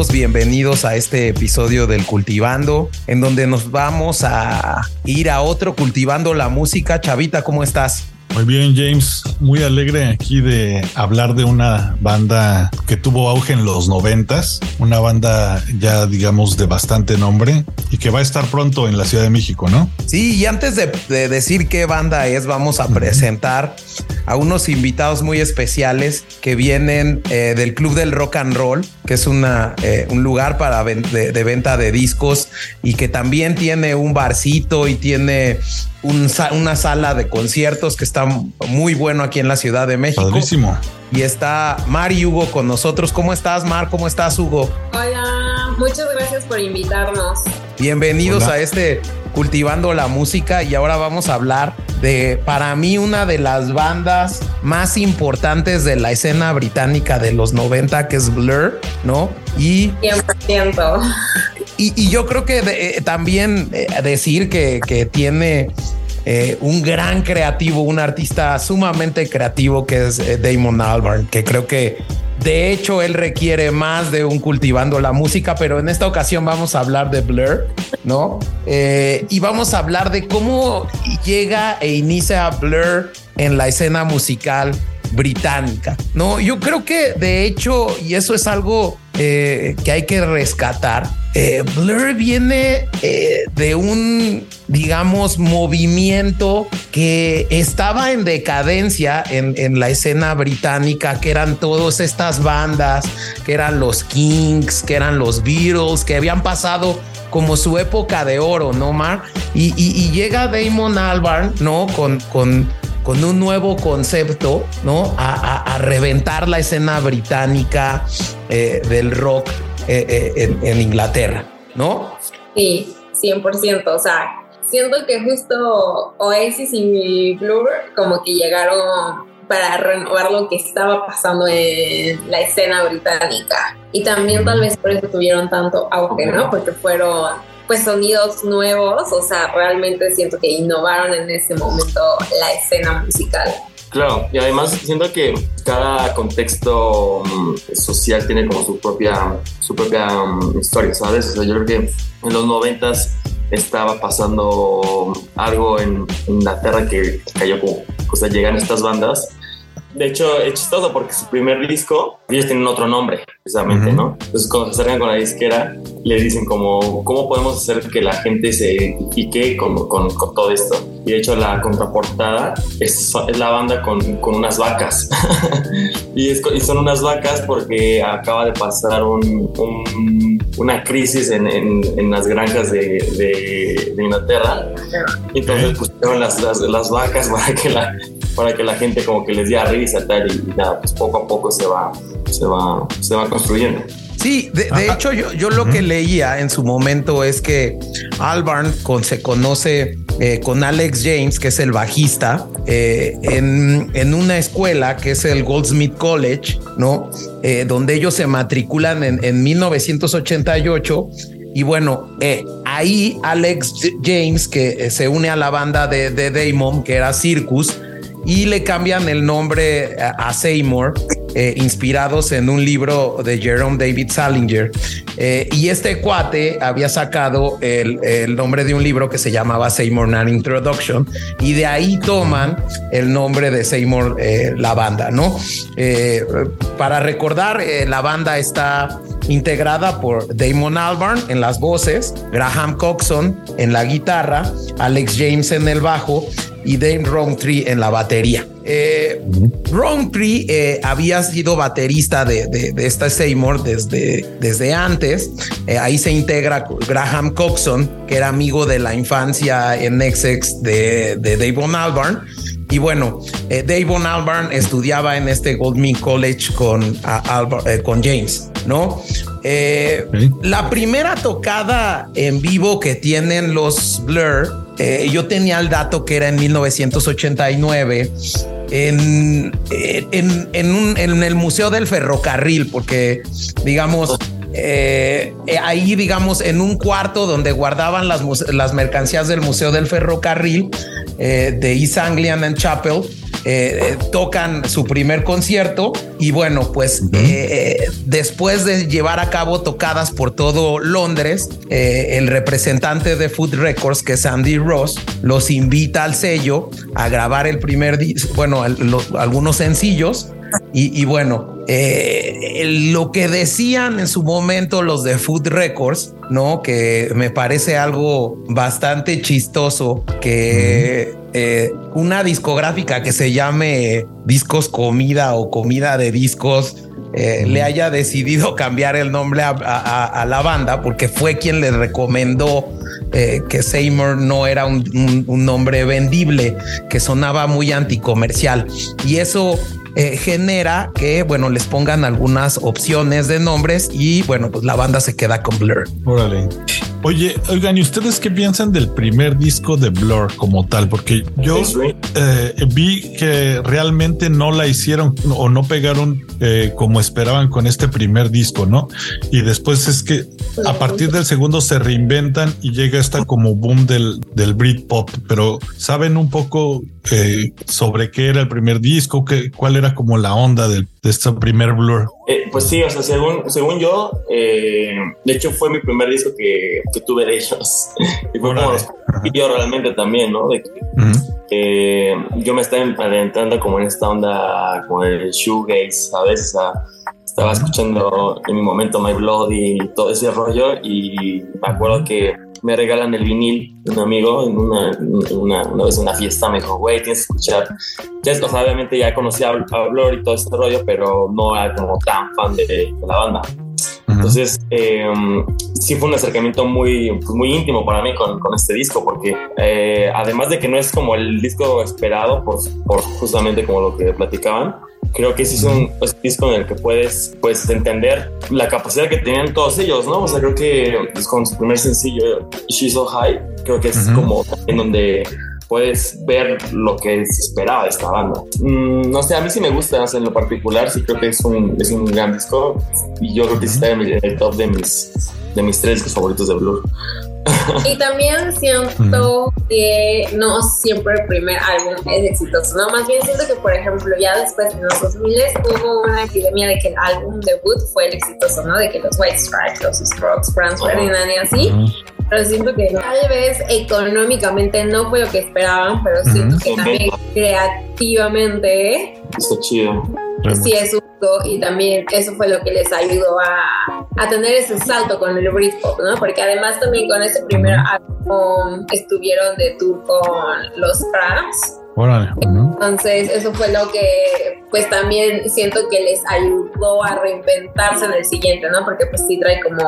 Todos, bienvenidos a este episodio del Cultivando, en donde nos vamos a ir a otro Cultivando la Música. Chavita, ¿cómo estás? Muy bien, James. Muy alegre aquí de hablar de una banda que tuvo auge en los noventas, una banda ya digamos de bastante nombre y que va a estar pronto en la Ciudad de México, ¿no? Sí, y antes de, decir qué banda es, vamos a presentar a unos invitados muy especiales que vienen eh, del Club del Rock and Roll, que es una, eh, un lugar para de, venta de discos y que también tiene un barcito y tiene una sala de conciertos que está muy bueno aquí en la Ciudad de México. Padrísimo. Y está Mar y Hugo con nosotros. ¿Cómo estás, Mar? ¿Cómo estás, Hugo? Hola, muchas gracias por invitarnos. Bienvenidos a este Cultivando la Música y ahora vamos a hablar de, para mí, una de las bandas más importantes de la escena británica de los 90, que es Blur, ¿no? Y 100%. Y, yo creo que eh, también eh, decir que, que tiene eh, un gran creativo, un artista sumamente creativo que es Damon Albarn, que creo que de hecho él requiere más de un cultivando la música, pero en esta ocasión vamos a hablar de Blur, ¿no? y vamos a hablar de cómo llega e inicia Blur en la escena musical británica. No, yo creo que de hecho, y eso es algo eh, que hay que rescatar, eh, Blur viene eh, de un, digamos, movimiento que estaba en decadencia en, en, la escena británica, que eran todas estas bandas, que eran los Kings, que eran los Beatles, que habían pasado como su época de oro, ¿no, Mar? Y, y, llega Damon Albarn, ¿no? Con, con con un nuevo concepto, ¿no? A, reventar la escena británica eh, del rock eh, eh, en, Inglaterra, ¿no? Sí, 100%. O sea, siento que justo Oasis y Blur como que llegaron para renovar lo que estaba pasando en la escena británica. Y también tal vez por eso tuvieron tanto auge, ¿no? Porque fueron pues sonidos nuevos, o sea, realmente siento que innovaron en ese momento la escena musical. Claro, y además siento que cada contexto mm, social tiene como su propia, su propia mm, historia, ¿sabes? O sea, yo creo que en los noventas estaba pasando algo en Inglaterra que cayó como, o sea, llegan estas bandas de hecho, es chistoso porque su primer disco, ellos tienen otro nombre, precisamente, ¿no? Entonces, cuando se acercan con la disquera, le dicen como, ¿cómo podemos hacer que la gente se identifique con, con, con todo esto? Y de hecho, la contraportada es, es la banda con, con unas vacas. y, es, y, son unas vacas porque acaba de pasar un, una crisis en, en, en, las granjas de, de, de Inglaterra. Entonces pusieron las, las, las vacas para que la para que la gente como que les dé risa tal y nada, pues poco a poco se va, se va, se va construyendo. Sí, de, hecho yo, yo lo que leía en su momento es que Albarn con, se conoce eh, con Alex James, que es el bajista, eh, en, en, una escuela que es el Goldsmith College, ¿no? Eh, donde ellos se matriculan en, en 1988 y bueno, ahí Alex James, que se une a la banda de, de Damon, que era Circus, y le cambian el nombre a Seymour, eh, inspirados en un libro de Jerome David Salinger. Eh, y este cuate había sacado el, nombre de un libro que se llamaba Seymour Nan Introduction, y de ahí toman el nombre de Seymour, eh, la banda, ¿no? para recordar, la banda está integrada por Damon Albarn en las voces, Graham Coxon en la guitarra, Alex James en el bajo y Dave Rowntree en la batería. Eh, Rowntree eh, había sido baterista de, de, esta Seymour desde, desde antes. Eh, ahí se integra Graham Coxon, que era amigo de la infancia en Essex de, de Davon Albarn. Y bueno, eh, Davon Albarn estudiaba en este Goldman College con, con James, ¿no? La primera tocada en vivo que tienen los Blur eh, yo tenía el dato que era en 1989 en, en, en, el Museo del Ferrocarril, porque digamos, eh, eh, ahí digamos, en un cuarto donde guardaban las, las mercancías del Museo del Ferrocarril de East Anglian and Chapel, eh, tocan su primer concierto y bueno, pues eh, después de llevar a cabo tocadas por todo Londres, el representante de Food Records, que es Andy Ross, los invita al sello a grabar el primer bueno, algunos sencillos y, bueno, eh, lo que decían en su momento los de Food Records, ¿no? Que me parece algo bastante chistoso que eh, una discográfica que se llame Discos Comida o Comida de Discos eh, le haya decidido cambiar el nombre a, la banda porque fue quien le recomendó que Seymour no era un, un, nombre vendible, que sonaba muy anticomercial. Y eso eh, genera que, bueno, les pongan algunas opciones de nombres y, bueno, pues la banda se queda con Blur. Órale. Oye, oigan, ¿y ustedes qué piensan del primer disco de Blur como tal? Porque yo eh, vi que realmente no la hicieron o no pegaron eh, como esperaban con este primer disco, ¿no? Y después es que a partir del segundo se reinventan y llega esta como boom del, del Britpop, pero ¿saben un poco eh, sobre qué era el primer disco? Qué, ¿Cuál era como la onda de, de este primer Blur? Eh, pues sí, o sea, según, según yo, de hecho fue mi primer disco que, que tuve de ellos. y fue como y yo realmente también, ¿no? De que, yo me estaba adentrando como en esta onda, como el shoegaze, ¿sabes? O sea, estaba escuchando en mi momento My Blood y todo ese rollo y me acuerdo que me regalan el vinil de un amigo en una, una, una vez en una fiesta. Me dijo, güey, tienes que escuchar. Ya, o sea, obviamente ya conocía a, Blur y todo este rollo, pero no era como tan fan de, la banda. Entonces, em, sí fue un acercamiento muy, pues, muy íntimo para mí con, con este disco, porque eh, además de que no es como el disco esperado, por, por justamente como lo que platicaban, creo que sí es un disco en el que puedes pues entender la capacidad que tenían todos ellos, ¿no? O sea, creo que pues, con su primer sencillo, She's So High, creo que es como en donde puedes ver lo que se esperaba de esta banda. Mm, no sé, a mí sí me gusta en lo particular, sí creo que es un, es un gran disco y yo creo que está en el top de mis, de mis tres discos favoritos de Blur. Y también siento que no siempre el primer álbum es exitoso, ¿no? Más bien siento que, por ejemplo, ya después en los 2000 hubo una epidemia de que el álbum debut fue el exitoso, ¿no? De que los White Stripes, los Strokes, Franz Ferdinand y así. Pero siento que tal vez económicamente no fue lo que esperaban, pero siento que también creativamente. Está chido. Sí, es y también eso fue lo que les ayudó a, a tener ese salto con el Britpop, ¿no? Porque además también con ese primer álbum estuvieron de tour con los Cramps. Entonces, eso fue lo que, pues también siento que les ayudó a reinventarse en el siguiente, ¿no? Porque pues sí trae como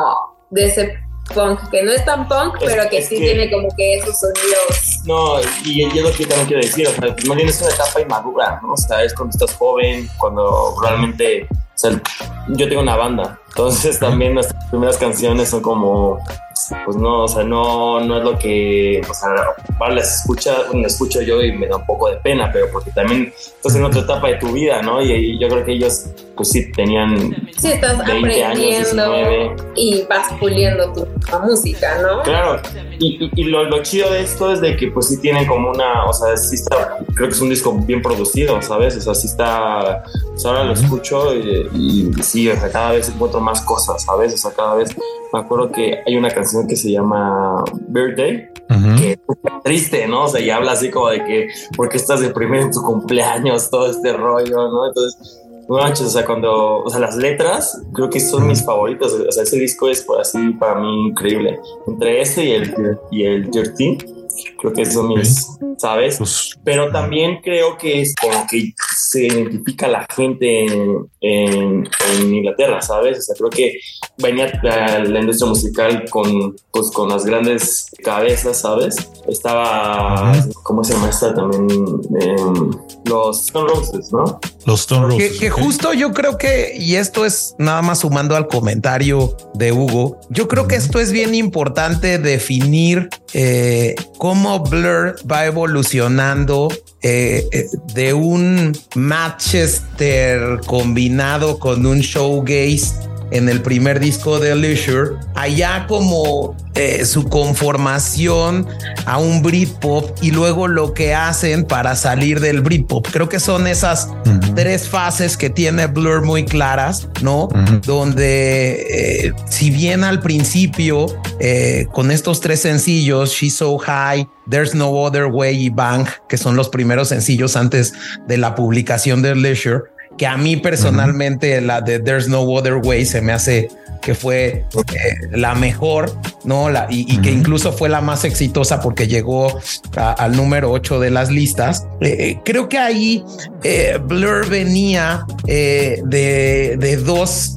de ese punk, que no es tan punk, pero que sí tiene como que esos sonidos. No, y yo lo que también quiero decir, o sea, más bien es una etapa inmadura, ¿no? O sea, es cuando estás joven, cuando realmente, o sea, yo tengo una banda, entonces también nuestras primeras canciones son como pues no, o sea, no, no es lo que, o sea, las escucha, las escucho yo y me da un poco de pena, pero porque también estás en otra etapa de tu vida, ¿no? Y, yo creo que ellos, pues sí, tenían sí, estás 20 aprendiendo años, y vas puliendo tu música, ¿no? Claro, y, y, lo, lo, chido de esto es de que pues sí tienen como una, o sea, sí está, creo que es un disco bien producido, ¿sabes? O sea, sí está, pues ahora lo escucho y, y sí, o sea, cada vez encuentro más cosas, ¿sabes? O sea, cada vez me acuerdo que hay una canción que se llama Birthday, que es triste, ¿no? O sea, y habla así como de que, ¿por qué estás deprimido en tu cumpleaños? Todo este rollo, ¿no? Entonces, no manches, o sea, cuando, o sea, las letras creo que son mis favoritos, o sea, ese disco es así para mí increíble. Entre este y el, y el Dirty, creo que son mis, ¿sabes? Pues, Pero también creo que es como que se identifica la gente en, en, Inglaterra, ¿sabes? O sea, creo que venía la, la, industria musical con, pues, con las grandes cabezas, ¿sabes? Estaba, ¿cómo se llama esta también? Em, los Stone Roses, ¿no? Los Stone Roses. Que, justo yo creo que, y esto es nada más sumando al comentario de Hugo, yo creo que esto es bien importante definir eh, cómo Blur va evolucionando eh, eh, de un Manchester combinado con un showgaze en el primer disco de Leisure, allá como eh, su conformación a un Britpop y luego lo que hacen para salir del Britpop. Creo que son esas tres fases que tiene Blur muy claras, ¿no? Donde eh, si bien al principio eh, con estos tres sencillos, She's So High, There's No Other Way y Bang, que son los primeros sencillos antes de la publicación de Leisure, que a mí personalmente la de There's No Other Way se me hace que fue eh, la mejor, ¿no? La, y, que incluso fue la más exitosa porque llegó al número 8 de las listas. Eh, eh, creo que ahí Blur venía de, de, dos,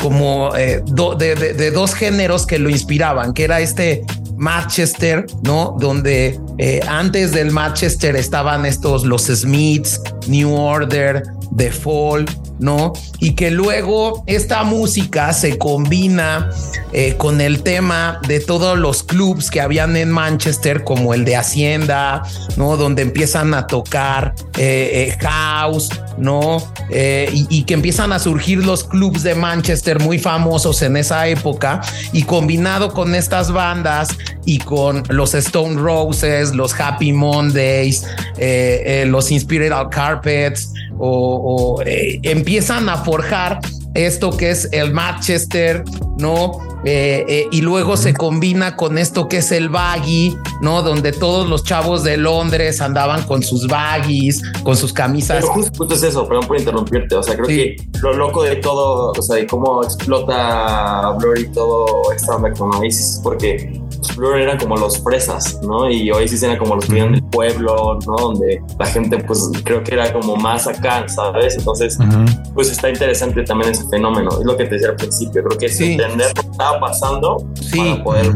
como de, de, dos géneros que lo inspiraban, que era este Manchester, ¿no? Donde antes del Manchester estaban estos, los Smiths, New Order, The Fall, ¿no? Y que luego esta música se combina eh, con el tema de todos los clubs que habían en Manchester, como el de Hacienda, ¿no? Donde empiezan a tocar eh, eh, house, ¿no? Y, y, que empiezan a surgir los clubs de Manchester muy famosos en esa época y combinado con estas bandas y con los Stone Roses, los Happy Mondays, los Inspired Carpets, o, eh, empiezan a forjar esto que es el Manchester, ¿no? Eh, eh, y luego se combina con esto que es el baggy, ¿no? Donde todos los chavos de Londres andaban con sus baggies, con sus camisas. Pero justo, es eso, perdón por interrumpirte, o sea, creo que lo loco de todo, o sea, de cómo explota Blur y todo esta onda con Oasis, porque Blur eran como los fresas, ¿no? Y Oasis eran como los que vivían del pueblo, ¿no? Donde la gente, pues, creo que era como más acá, ¿sabes? Entonces, pues está interesante también ese fenómeno. Es lo que te decía al principio. Creo que es entender lo que estaba pasando para poder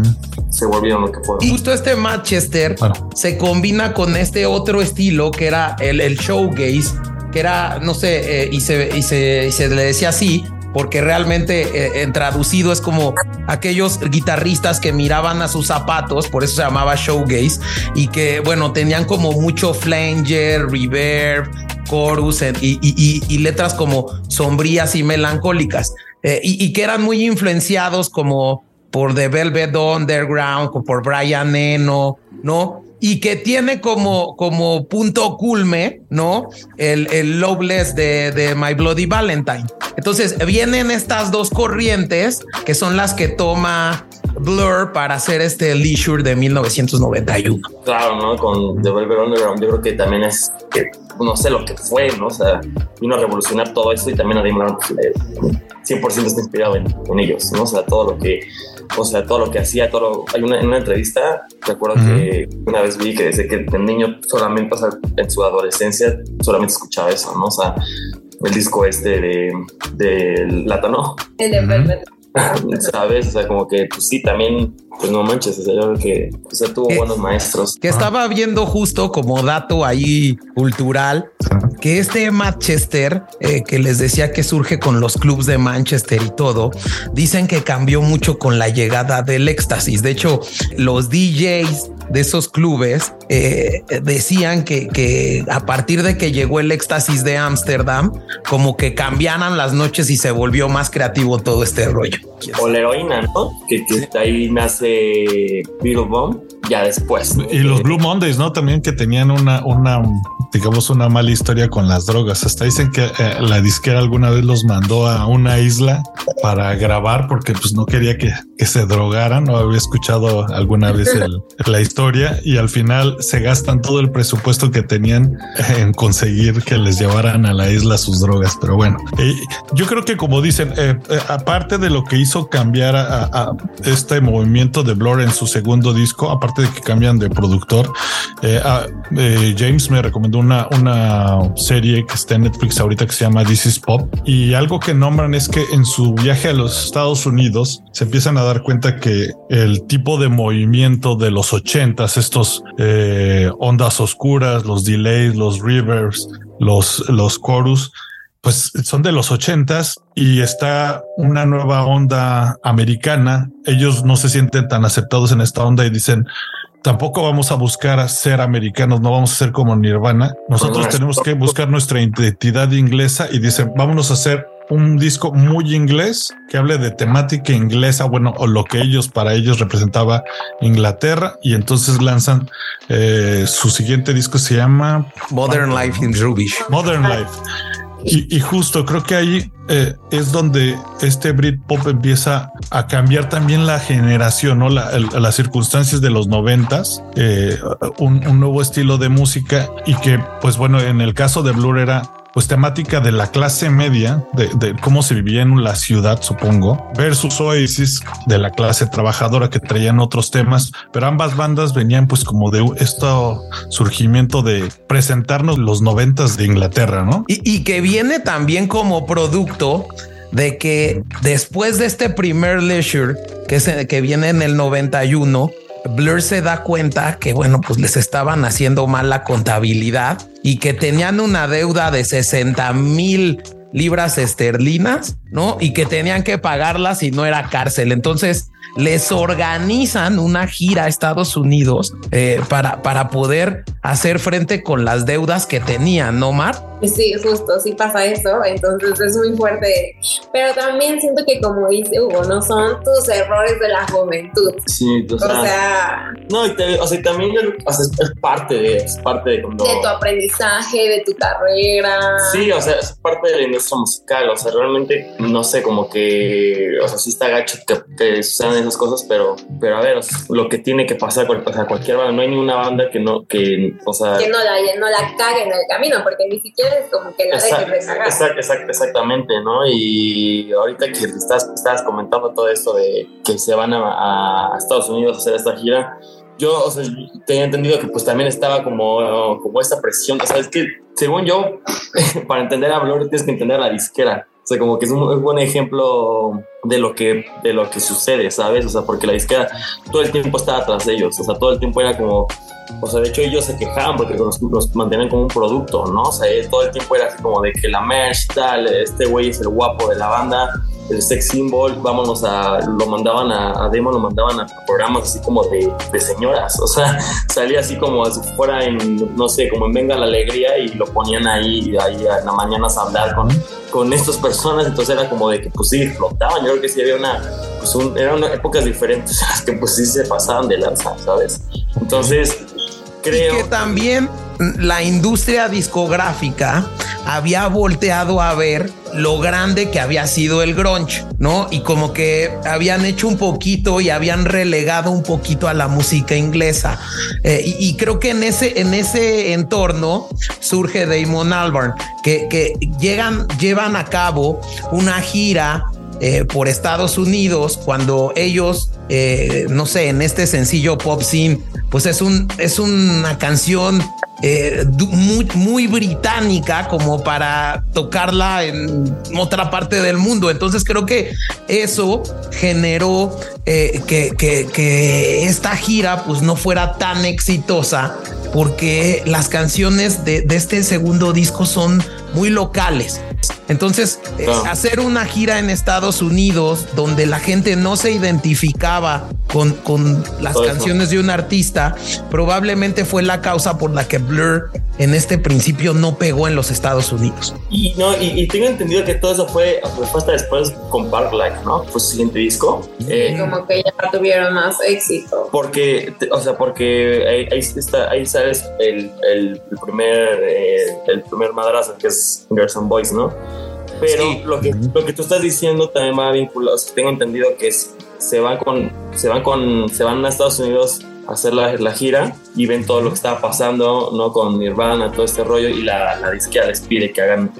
se volvieron lo que fueron. Y justo este Manchester se combina con este otro estilo que era el, el showgaze, que era, no sé, eh, y, se, y, se, y se le decía así, porque realmente eh, en traducido es como aquellos guitarristas que miraban a sus zapatos, por eso se llamaba showgaze, y que, bueno, tenían como mucho flanger, reverb, chorus y, letras como sombrías y melancólicas, eh, y, que eran muy influenciados como por The Velvet Underground, por Brian Eno, ¿no? y que tiene como, como punto culme, ¿no? El, el Loveless de, de, My Bloody Valentine. Entonces vienen estas dos corrientes que son las que toma Blur para hacer este Leisure de 1991. Claro, ¿no? Con The Velvet Underground yo creo que también es que no sé lo que fue, ¿no? O sea, vino a revolucionar todo esto y también a Damon 100% está inspirado en, en ellos, ¿no? O sea, todo lo que o sea, todo lo que hacía, todo hay una, en una entrevista, recuerdo que una vez vi que desde que el niño solamente, o sea, en su adolescencia, solamente escuchaba eso, ¿no? O sea, el disco este de, de Látano. El de ¿Sabes? O sea, como que, pues sí, también, pues no manches, o sea, yo creo que o sea, tuvo buenos maestros. Que estaba viendo justo como dato ahí cultural, que este Manchester, eh, que les decía que surge con los clubs de Manchester y todo, dicen que cambió mucho con la llegada del éxtasis. De hecho, los DJs de esos clubes eh, decían que, que, a partir de que llegó el éxtasis de Ámsterdam, como que cambiaran las noches y se volvió más creativo todo este rollo. O la heroína, ¿no? Que, ahí nace Beatle Bomb ya después. Y los Blue Mondays, ¿no? También que tenían una, una, digamos, una mala historia con las drogas. Hasta dicen que eh, la disquera alguna vez los mandó a una isla para grabar porque pues no quería que, que se drogaran. No había escuchado alguna vez la historia y al final se gastan todo el presupuesto que tenían en conseguir que les llevaran a la isla sus drogas. Pero bueno, eh, yo creo que como dicen, eh, aparte de lo que hizo cambiar a, a, este movimiento de Blur en su segundo disco, aparte de que cambian de productor, eh, eh, James me recomendó una, una serie que está en Netflix ahorita que se llama This is Pop. Y algo que nombran es que en su viaje a los Estados Unidos se empiezan a dar cuenta que el tipo de movimiento de los ochentas, estos eh, ondas oscuras, los delays, los reverbs, los, los chorus, pues son de los ochentas y está una nueva onda americana. Ellos no se sienten tan aceptados en esta onda y dicen, tampoco vamos a buscar ser americanos, no vamos a ser como Nirvana. Nosotros tenemos que buscar nuestra identidad inglesa y dicen, vámonos a hacer un disco muy inglés que hable de temática inglesa, bueno, o lo que ellos para ellos representaba Inglaterra. Y entonces lanzan eh, su siguiente disco, se llama Modern Life in Rubish. Modern Life. Y, justo creo que ahí eh, es donde este Britpop empieza a cambiar también la generación, ¿no? las circunstancias de los noventas, eh, un, un, nuevo estilo de música y que, pues bueno, en el caso de Blur era pues temática de la clase media, de, cómo se vivía en la ciudad, supongo, versus Oasis de la clase trabajadora que traían otros temas, pero ambas bandas venían pues como de este surgimiento de presentarnos los noventas de Inglaterra, ¿no? Y, y que viene también como producto de que después de este primer leisure que, se, que viene en el 91, Blur se da cuenta que, bueno, pues les estaban haciendo mal la contabilidad y que tenían una deuda de 60 mil libras esterlinas, ¿no? Y que tenían que pagarlas si no era cárcel. Entonces les organizan una gira a Estados Unidos eh, para, para poder hacer frente con las deudas que tenían, ¿no, Mar? Sí, justo, sí pasa eso, entonces es muy fuerte. Pero también siento que, como dice Hugo, no son tus errores de la juventud. Sí, o, sea, No, y o sea, también es parte de, es parte de, de tu aprendizaje, de tu carrera. Sí, o sea, es parte de la industria musical, o sea, realmente, no sé, como que, o sea, sí está gacho que, que sucedan esas cosas, pero, pero a ver, lo que tiene que pasar, o sea, cualquier banda, no hay ninguna banda que no, que, o sea... Que no la, no la cague en el camino, porque ni siquiera como que la exactamente, ¿no? Y ahorita que estás, estás comentando todo esto de que se van a, Estados Unidos a hacer esta gira, yo o sea, tenía entendido que pues también estaba como, como esta presión, o sea, es que según yo, para entender a Blur tienes que entender a la disquera. O sea, como que es un, buen ejemplo de lo que de lo que sucede, ¿sabes? O sea, porque la disquera todo el tiempo estaba atrás de ellos, o sea, todo el tiempo era como o sea, de hecho ellos se quejaban porque los, los mantenían como un producto, ¿no? O sea, todo el tiempo era así como de que la merch tal, este güey es el guapo de la banda, el sex symbol, vámonos a, lo mandaban a, a demo, lo mandaban a programas así como de, de, señoras, o sea, salía así como si fuera en, no sé, como en Venga la Alegría y lo ponían ahí, ahí en la mañana a hablar con, con estas personas, entonces era como de que pues sí, flotaban, yo creo que sí había una, pues un, eran épocas diferentes las que pues sí se pasaban de lanza, ¿sabes? Entonces, creo... Y que también la industria discográfica había volteado a ver lo grande que había sido el grunge, ¿no? Y como que habían hecho un poquito y habían relegado un poquito a la música inglesa. Eh, y, creo que en ese, en ese entorno surge Damon Albarn, que, que llegan, llevan a cabo una gira eh, por Estados Unidos cuando ellos, eh, no sé, en este sencillo pop scene, pues es un es una canción eh, muy, muy británica como para tocarla en otra parte del mundo. Entonces creo que eso generó que, que, que, esta gira pues no fuera tan exitosa porque las canciones de, de este segundo disco son muy locales. Entonces, eh, hacer una gira en Estados Unidos donde la gente no se identificaba con, con las canciones de un artista, probablemente fue la causa por la que Blur en este principio no pegó en los Estados Unidos. Y no, y, tengo entendido que todo eso fue, hasta después con Park Life, ¿no? Fue su siguiente disco. Eh, como que ya tuvieron más éxito. Porque, o sea, porque ahí, ahí, está, ahí sabes el, el, primer, eh, el primer madrazo que es Girls and Boys, ¿no? Pero lo, que, lo que tú estás diciendo también va vinculado, o sea, tengo entendido que es, se van con, se van con, se van a Estados Unidos hacer la, la, gira y ven todo lo que estaba pasando, ¿no? Con Nirvana, todo este rollo, y la, la disquera les pide que hagan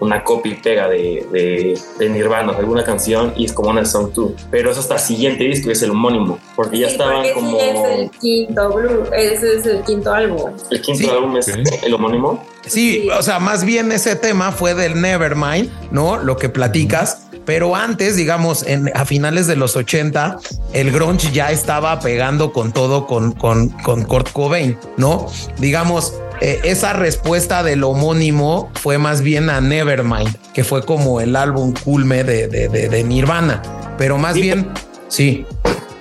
una copia y pega de, de, de, Nirvana, alguna canción, y es como una Song 2. Pero eso hasta el siguiente disco, es el homónimo, porque ya estaban como... es el quinto, Blue, ese es el quinto álbum. El quinto álbum es el homónimo. Sí, o sea, más bien ese tema fue del Nevermind, ¿no? Lo que platicas. Pero antes, digamos, en, a finales de los 80, el grunge ya estaba pegando con todo con, con, con Kurt Cobain, ¿no? Digamos, eh, esa respuesta del homónimo fue más bien a Nevermind, que fue como el álbum culme de, de, de, Nirvana. Pero más bien, sí.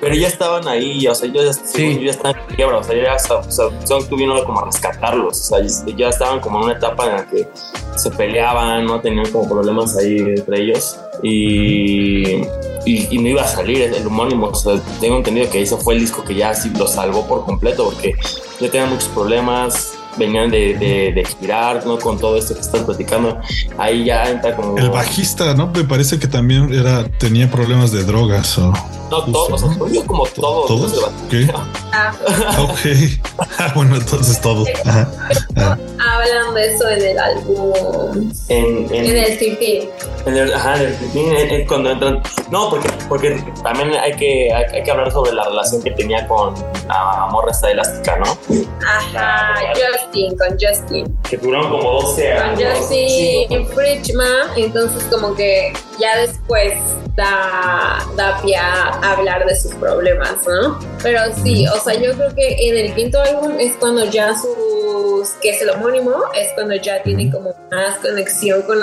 Pero ya estaban ahí, o sea, ellos ya, Sí. ya están en quiebra, o sea, ya hasta- o sea, son tuvieron como a rescatarlos, o sea, ya- estaban como en una etapa en la que se peleaban, no tenían como problemas ahí entre ellos y, y, y no iba a salir el, homónimo, o sea, tengo entendido que ese fue el disco que ya sí lo salvó por completo porque ya tenían muchos problemas. Venían de, de, de girar, ¿no? Con todo esto que están platicando. Ahí ya entra como. El bajista, ¿no? Me parece que también era, tenía problemas de drogas o No, todos, o sea, yo como todos. todos. de Ok. Ah, Ok. Ah, bueno, entonces todos. Ajá. Ah. hablan de eso en el álbum, En, en, en el 13. en el, ajá, en el en- en- en- cuando entran. No, porque, porque también hay que, hay, hay que hablar sobre la relación que tenía con la morra esta elástica, ¿no? Ajá, Justin, con Justin. Que duraron como 12 Con años. Justin Friedman, entonces como que ya después da, da pie a hablar de sus problemas, ¿no? Pero sí, o sea, yo creo que en el quinto álbum es cuando ya sus, que es el homónimo, es cuando ya tiene como más conexión con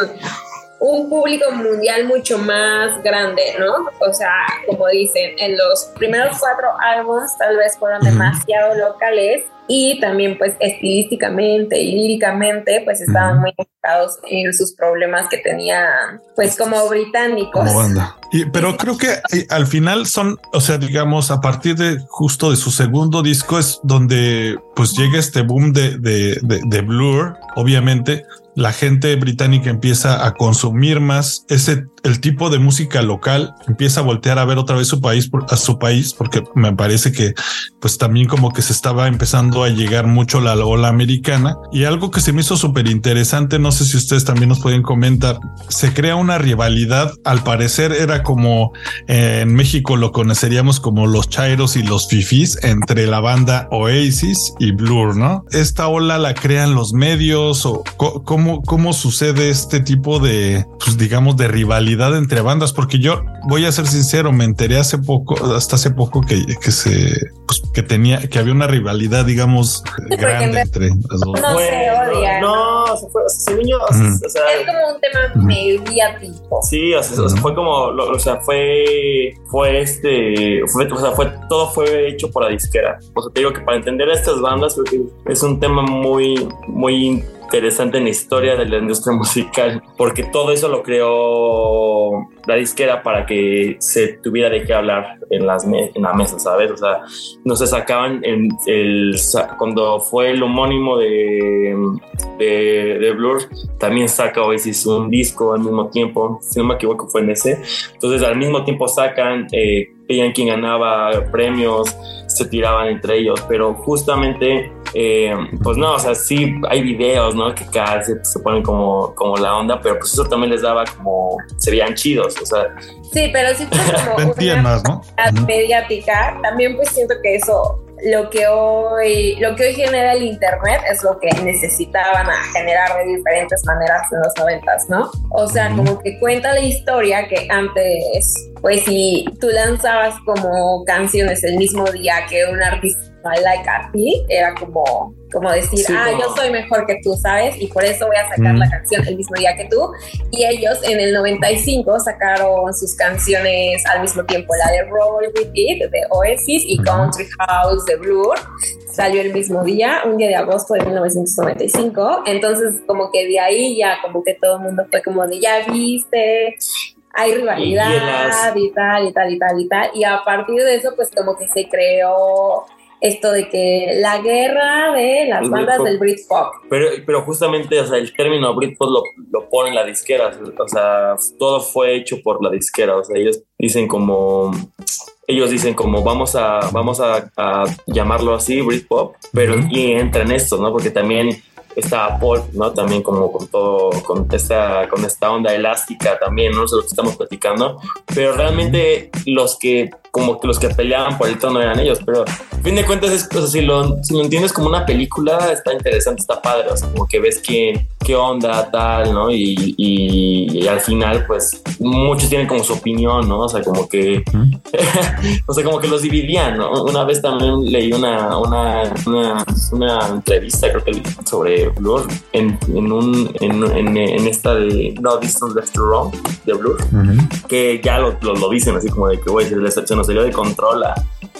un público mundial mucho más grande, ¿no? O sea, como dicen, en los primeros cuatro álbumes tal vez fueron demasiado locales y también pues estilísticamente y líricamente pues estaban Ujú. muy enfocados en sus problemas que tenían pues como británicos. como banda. Y, pero creo que eh, al final son, o sea, digamos, a partir de justo de su segundo disco es donde pues llega este boom de, de, de, de Blur, obviamente. La gente británica empieza a consumir más ese el tipo de música local, empieza a voltear a ver otra vez su país a su país, porque me parece que pues también como que se estaba empezando a llegar mucho la ola americana. Y algo que se me hizo súper interesante, no sé si ustedes también nos pueden comentar, se crea una rivalidad, al parecer era como eh, en México lo conoceríamos como los chairos y los fifis entre la banda Oasis y Blur, ¿no? Esta ola la crean los medios o cómo, cómo sucede este tipo de, pues digamos, de rivalidad entre bandas, porque yo voy a ser sincero, me enteré hace poco, hasta hace poco que, que se, pues, que tenía, que había una rivalidad, digamos, porque grande me- entre las dos. No Fue- se odian. No, no, se fue, o sea, según yo, o sea, Es como un tema mediático. Sí, o sea, o sea, fue como, lo- o sea, fue, fue este, fue, o sea, fue, todo fue hecho por la disquera. O sea, te digo que para entender a estas bandas, creo que es un tema muy, muy interesante en la historia de la industria musical, porque todo eso lo creó la disquera para que se tuviera de qué hablar en las en la mesa, ¿sabes? O sea, no se sacaban en el, cuando fue el homónimo de, de, de Blur, también saca Oasis un disco al mismo tiempo, si no me equivoco fue en ese. Entonces al mismo tiempo sacan, eh, veían quién ganaba premios, se tiraban entre ellos, pero justamente, eh, pues no, o sea, sí hay videos, ¿no? Que cada vez se, se ponen como, como la onda, pero pues eso también les daba como, se veían chidos, o sea, Sí, pero sí fue como una más, ¿no? mediática. También pues siento que eso lo que hoy lo que hoy genera el internet es lo que necesitaban a generar de diferentes maneras en los noventas, ¿no? O sea, como que cuenta la historia que antes, pues si tú lanzabas como canciones el mismo día que un artista like a era como, como decir, Sí, ah, como- yo soy mejor que tú, ¿sabes? Y por eso voy a sacar Ujú. la canción el mismo día que tú. Y ellos en el 95 sacaron sus canciones al mismo tiempo, la de Roll With It de Oasis y. Country House de Blur. Salió el mismo día, un día de agosto de 1995. Entonces, como que de ahí ya, como que todo el mundo fue como de, ya viste, hay rivalidad las- y tal, y tal, y tal, y tal. Y a partir de eso, pues como que se creó esto de que la guerra de las El bandas Britpop. del Britpop. Pero, pero justamente, o sea, el término Britpop lo, lo pone la disquera, o sea, todo fue hecho por la disquera, o sea, ellos dicen como, ellos dicen como vamos a, vamos a, a llamarlo así, Britpop, pero y entra en esto, ¿no? Porque también está Paul, ¿no? También como con todo, con esta, con esta onda elástica también, ¿no? Es lo que estamos platicando, pero realmente los que, como que los que peleaban por el trono eran ellos, pero a fin de cuentas, es, o sea, si, lo, si lo entiendes como una película, está interesante, está padre, o sea, como que ves quién, qué onda, tal, ¿no? Y, y, y al final, pues, muchos tienen como su opinión, ¿no? O sea, como que o sea, como que los dividían, ¿no? Una vez también leí una, una, una, entrevista, creo que sobre Blur, en, en, un, en, en, esta de No Distance Left to Wrong de Blur, que ya lo, lo, dicen así como de que, güey, se, se nos salió de control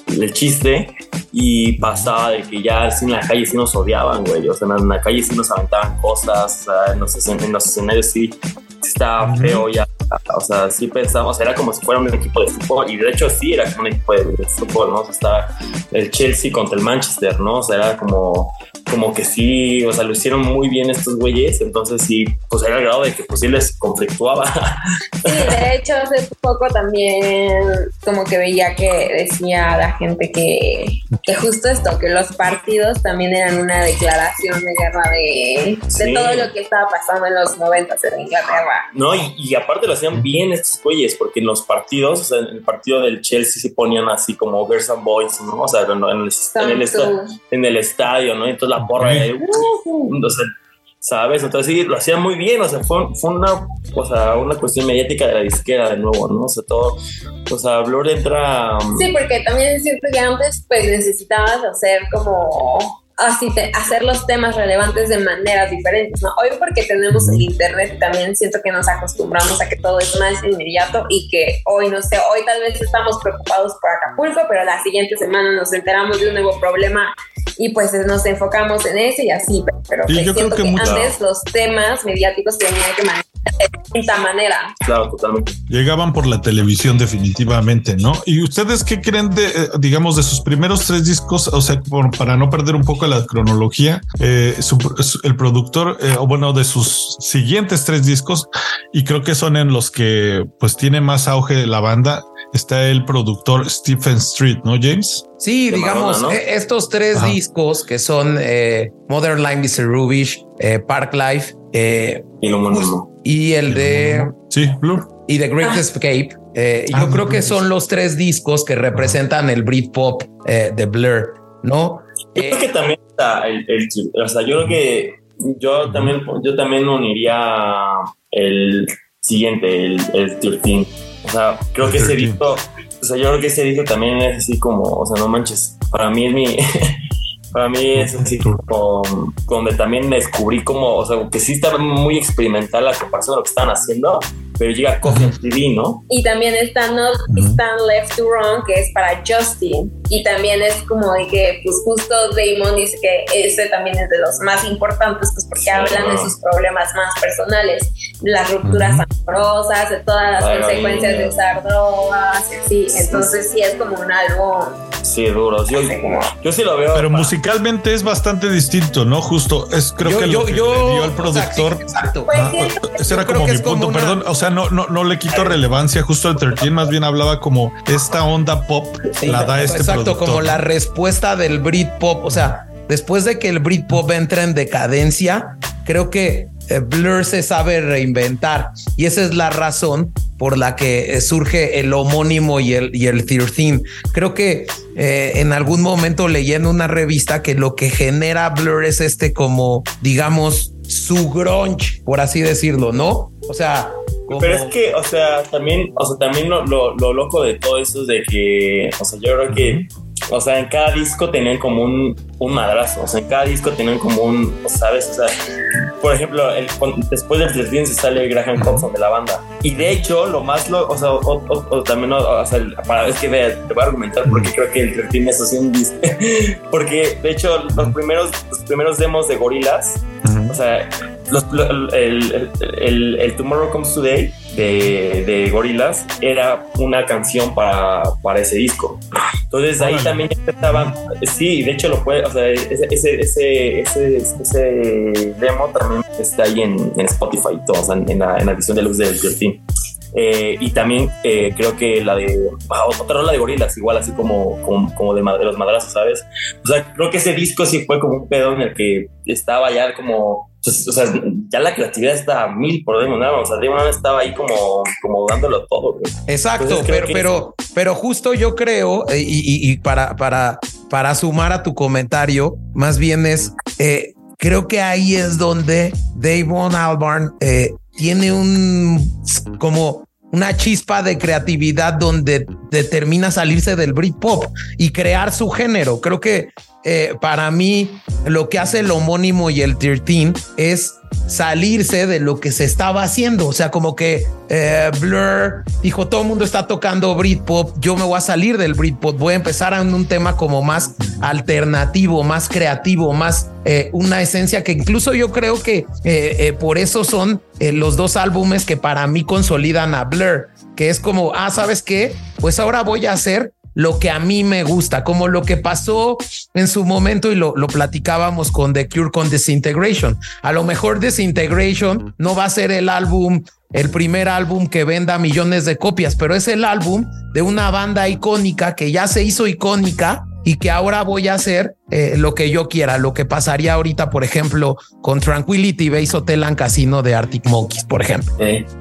el chiste y pasaba de que ya en la calle sí nos odiaban, güey. O sea, en la calle sí nos aventaban cosas, o sea, en los, en los escenarios sí estaba feo ya. O sea, sí pensamos, era como si fuera un equipo de fútbol, y de hecho sí era como un equipo de, fútbol, ¿no? O sea, estaba el Chelsea contra el Manchester, ¿no? O sea, era como, como que sí, o sea, lo hicieron muy bien estos güeyes, entonces sí, pues era el grado de que pues sí les conflictuaba. Sí, de hecho hace poco también como que veía que decía la gente que, que justo esto, que los partidos también eran una declaración de guerra de, de todo lo que estaba pasando en los 90 en Inglaterra. No, y, aparte lo hacían bien estos güeyes, porque en los partidos, o sea, en el partido del Chelsea se ponían así como Girls and Boys, ¿no? O sea, en, el, estadio, ¿no? Entonces la porra de, uh, ¿sabes? Entonces sí, lo hacían muy bien, o sea, fue, fue una, o sea, una cuestión mediática de la disquera de nuevo, ¿no? O sea, todo, o sea, Blur entra... Um, sí, porque también es cierto que antes pues necesitabas hacer como así hacer los temas relevantes de maneras diferentes, ¿no? Hoy porque tenemos el internet también siento que nos acostumbramos a que todo es más inmediato y que hoy no sé, hoy tal vez estamos preocupados por Acapulco, pero la siguiente semana nos enteramos de un nuevo problema y pues nos enfocamos en ese y así, pero pues siento que, antes los temas mediáticos tenían que manejar de esta manera. Claro, totalmente. Llegaban por la televisión definitivamente, ¿no? ¿Y ustedes qué creen de, eh, digamos, de sus primeros tres discos? O sea, para no perder un poco la cronología, eh, el productor, eh, o bueno, de sus siguientes tres discos, y creo que son en los que pues tiene más auge de la banda, está el productor Stephen Street, ¿no, James? Sí, digamos, e, estos tres discos que son Modern Life is Rubish, Park Life y, pues, y, el de... Sí, Blur. Y The Great Escape. yo ah, creo que son los tres discos que representan el Britpop de Blur, ¿no? Yo creo que también el, o sea, yo creo que yo también, yo también uniría el siguiente, el, el 13. O sea, creo que ese disco, o sea, yo creo que ese disco también es así como, o sea, no manches, para mí es mi, para mí es así como, donde también descubrí como, o sea, que sí estaba muy experimental la comparación de lo que estaban haciendo, pero llega Coffee TV, ¿no? Y también está Not Stand Left to Wrong, que es para Justin. Y también es como de que, pues justo Damon dice que ese también es de los más importantes, pues porque hablan de sus problemas más personales, las rupturas amorosas, de todas las consecuencias de usar drogas, y así. Entonces sí es como un álbum. Sí, duro. Yo, yo sí lo veo. Pero musicalmente es bastante distinto, ¿no? Justo es creo que lo que le dio al productor. exacto. Pues ese era como mi punto. Perdón, o sea, no, no, no le quito relevancia. Justo el 13 más bien hablaba como esta onda pop la da este Exacto, como la respuesta del Britpop. O sea, después de que el Britpop entra en decadencia, creo que eh, Blur se sabe reinventar y esa es la razón por la que eh, surge el homónimo y el, y el 13. Creo que eh, en algún momento leí en una revista que lo que genera Blur es este como, digamos, su grunge, por así decirlo, ¿no? O sea, pero es que, o sea, también, o sea, también lo, lo, loco de todo eso es de que, o sea, yo creo que, o sea, en cada disco tenían como un, un madrazo, o sea, en cada disco tenían como un, ¿sabes? O sea, por ejemplo, el, después del 13 se sale Graham Thompson de la banda. Y de hecho, lo más, lo, o sea, o, también, o, sea, para, es que te voy a argumentar porque creo que el 13 es así un disco. porque, de hecho, los primeros, los primeros demos de Gorilas, o sea, el, el, el, Tomorrow Comes Today de, de Gorillaz era una canción para, para ese disco. Entonces ahí también estaban, sí, de hecho lo puede, o sea, ese, ese, ese, ese, demo también está ahí en, en Spotify, todo, en, la, en la edición de luz del, del. Eh, y también eh, creo que la de ah, otra rola de gorilas, igual así como, como, de, de, los madrazos, ¿sabes? O sea, creo que ese disco sí fue como un pedo en el que estaba ya como o sea, ya la creatividad está a mil por Damon O sea, Damon estaba ahí como, como dándolo todo. Exacto, pero, pero, pero justo yo creo, eh, y, para, para, para sumar a tu comentario, más bien es, eh, creo que ahí es donde Damon Albarn tiene un como una chispa de creatividad donde determina salirse del Britpop y crear su género. Creo que eh, para mí lo que hace el homónimo y el 13 es salirse de lo que se estaba haciendo. O sea, como que eh, Blur dijo, todo el mundo está tocando Britpop, yo me voy a salir del Britpop, voy a empezar en un tema como más alternativo, más creativo, más eh, una esencia que incluso yo creo que por eso son los dos álbumes que para mí consolidan a Blur, que es como, ah, ¿sabes qué? Pues ahora voy a hacer lo que a mí me gusta, como lo que pasó en su momento y lo, lo platicábamos con The Cure con Disintegration. A lo mejor Disintegration no va a ser el álbum el primer álbum que venda millones de copias, pero es el álbum de una banda icónica que ya se hizo icónica y que ahora voy a hacer eh, lo que yo quiera, lo que pasaría ahorita, por ejemplo, con Tranquility Base Hotel and Casino de Arctic Monkeys, por ejemplo.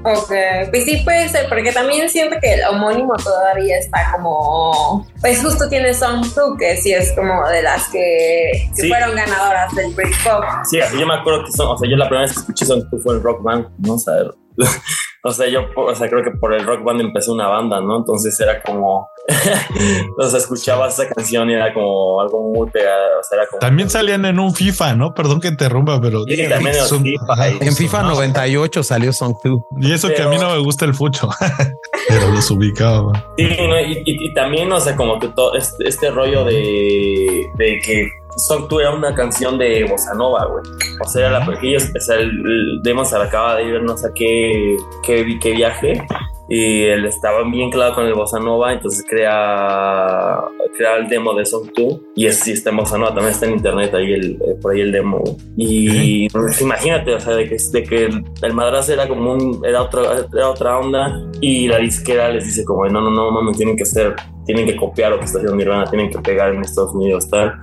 Ok, pues sí puede ser, porque también siento que el homónimo todavía está como, pues justo tiene Song 2, que sí es como de las que, fueron ganadoras del Britpop. Sí, yo me acuerdo que son, o sea, yo la primera vez que escuché Song 2 fue en Rock Band, ¿no? O sea, o sea, yo, o sea, creo que por el rock band empecé una banda, ¿no? Entonces era como, o sea, escuchabas esa canción y era como algo muy pegado, o sea, era como... También salían en un FIFA, ¿no? Perdón que interrumpa, pero... Sí, también en, FIFA, en FIFA 98 salió Song 2. Y eso que a mí no me gusta el fucho, pero los ubicaba. Sí, ¿no? y, y, también, o sea, como que todo este, este rollo de, de que Song 2 era una canción de bossa nova, güey. O sea, era la porque ellos, o sea, el, demo se acaba de ir no sé qué, qué, qué viaje y él estaba bien claro con el bossa nova, entonces crea, crea el demo de Song 2 y es, sí, está en bossa nova, también está en internet ahí el, eh, por ahí el demo. Y pues, imagínate, o sea, de que, de que el, madrazo era como un, era otra, era otra onda y la disquera les dice como, no, no, no, mami, tienen que ser, tienen que copiar lo que está haciendo Nirvana, tienen que pegar en Estados Unidos, tal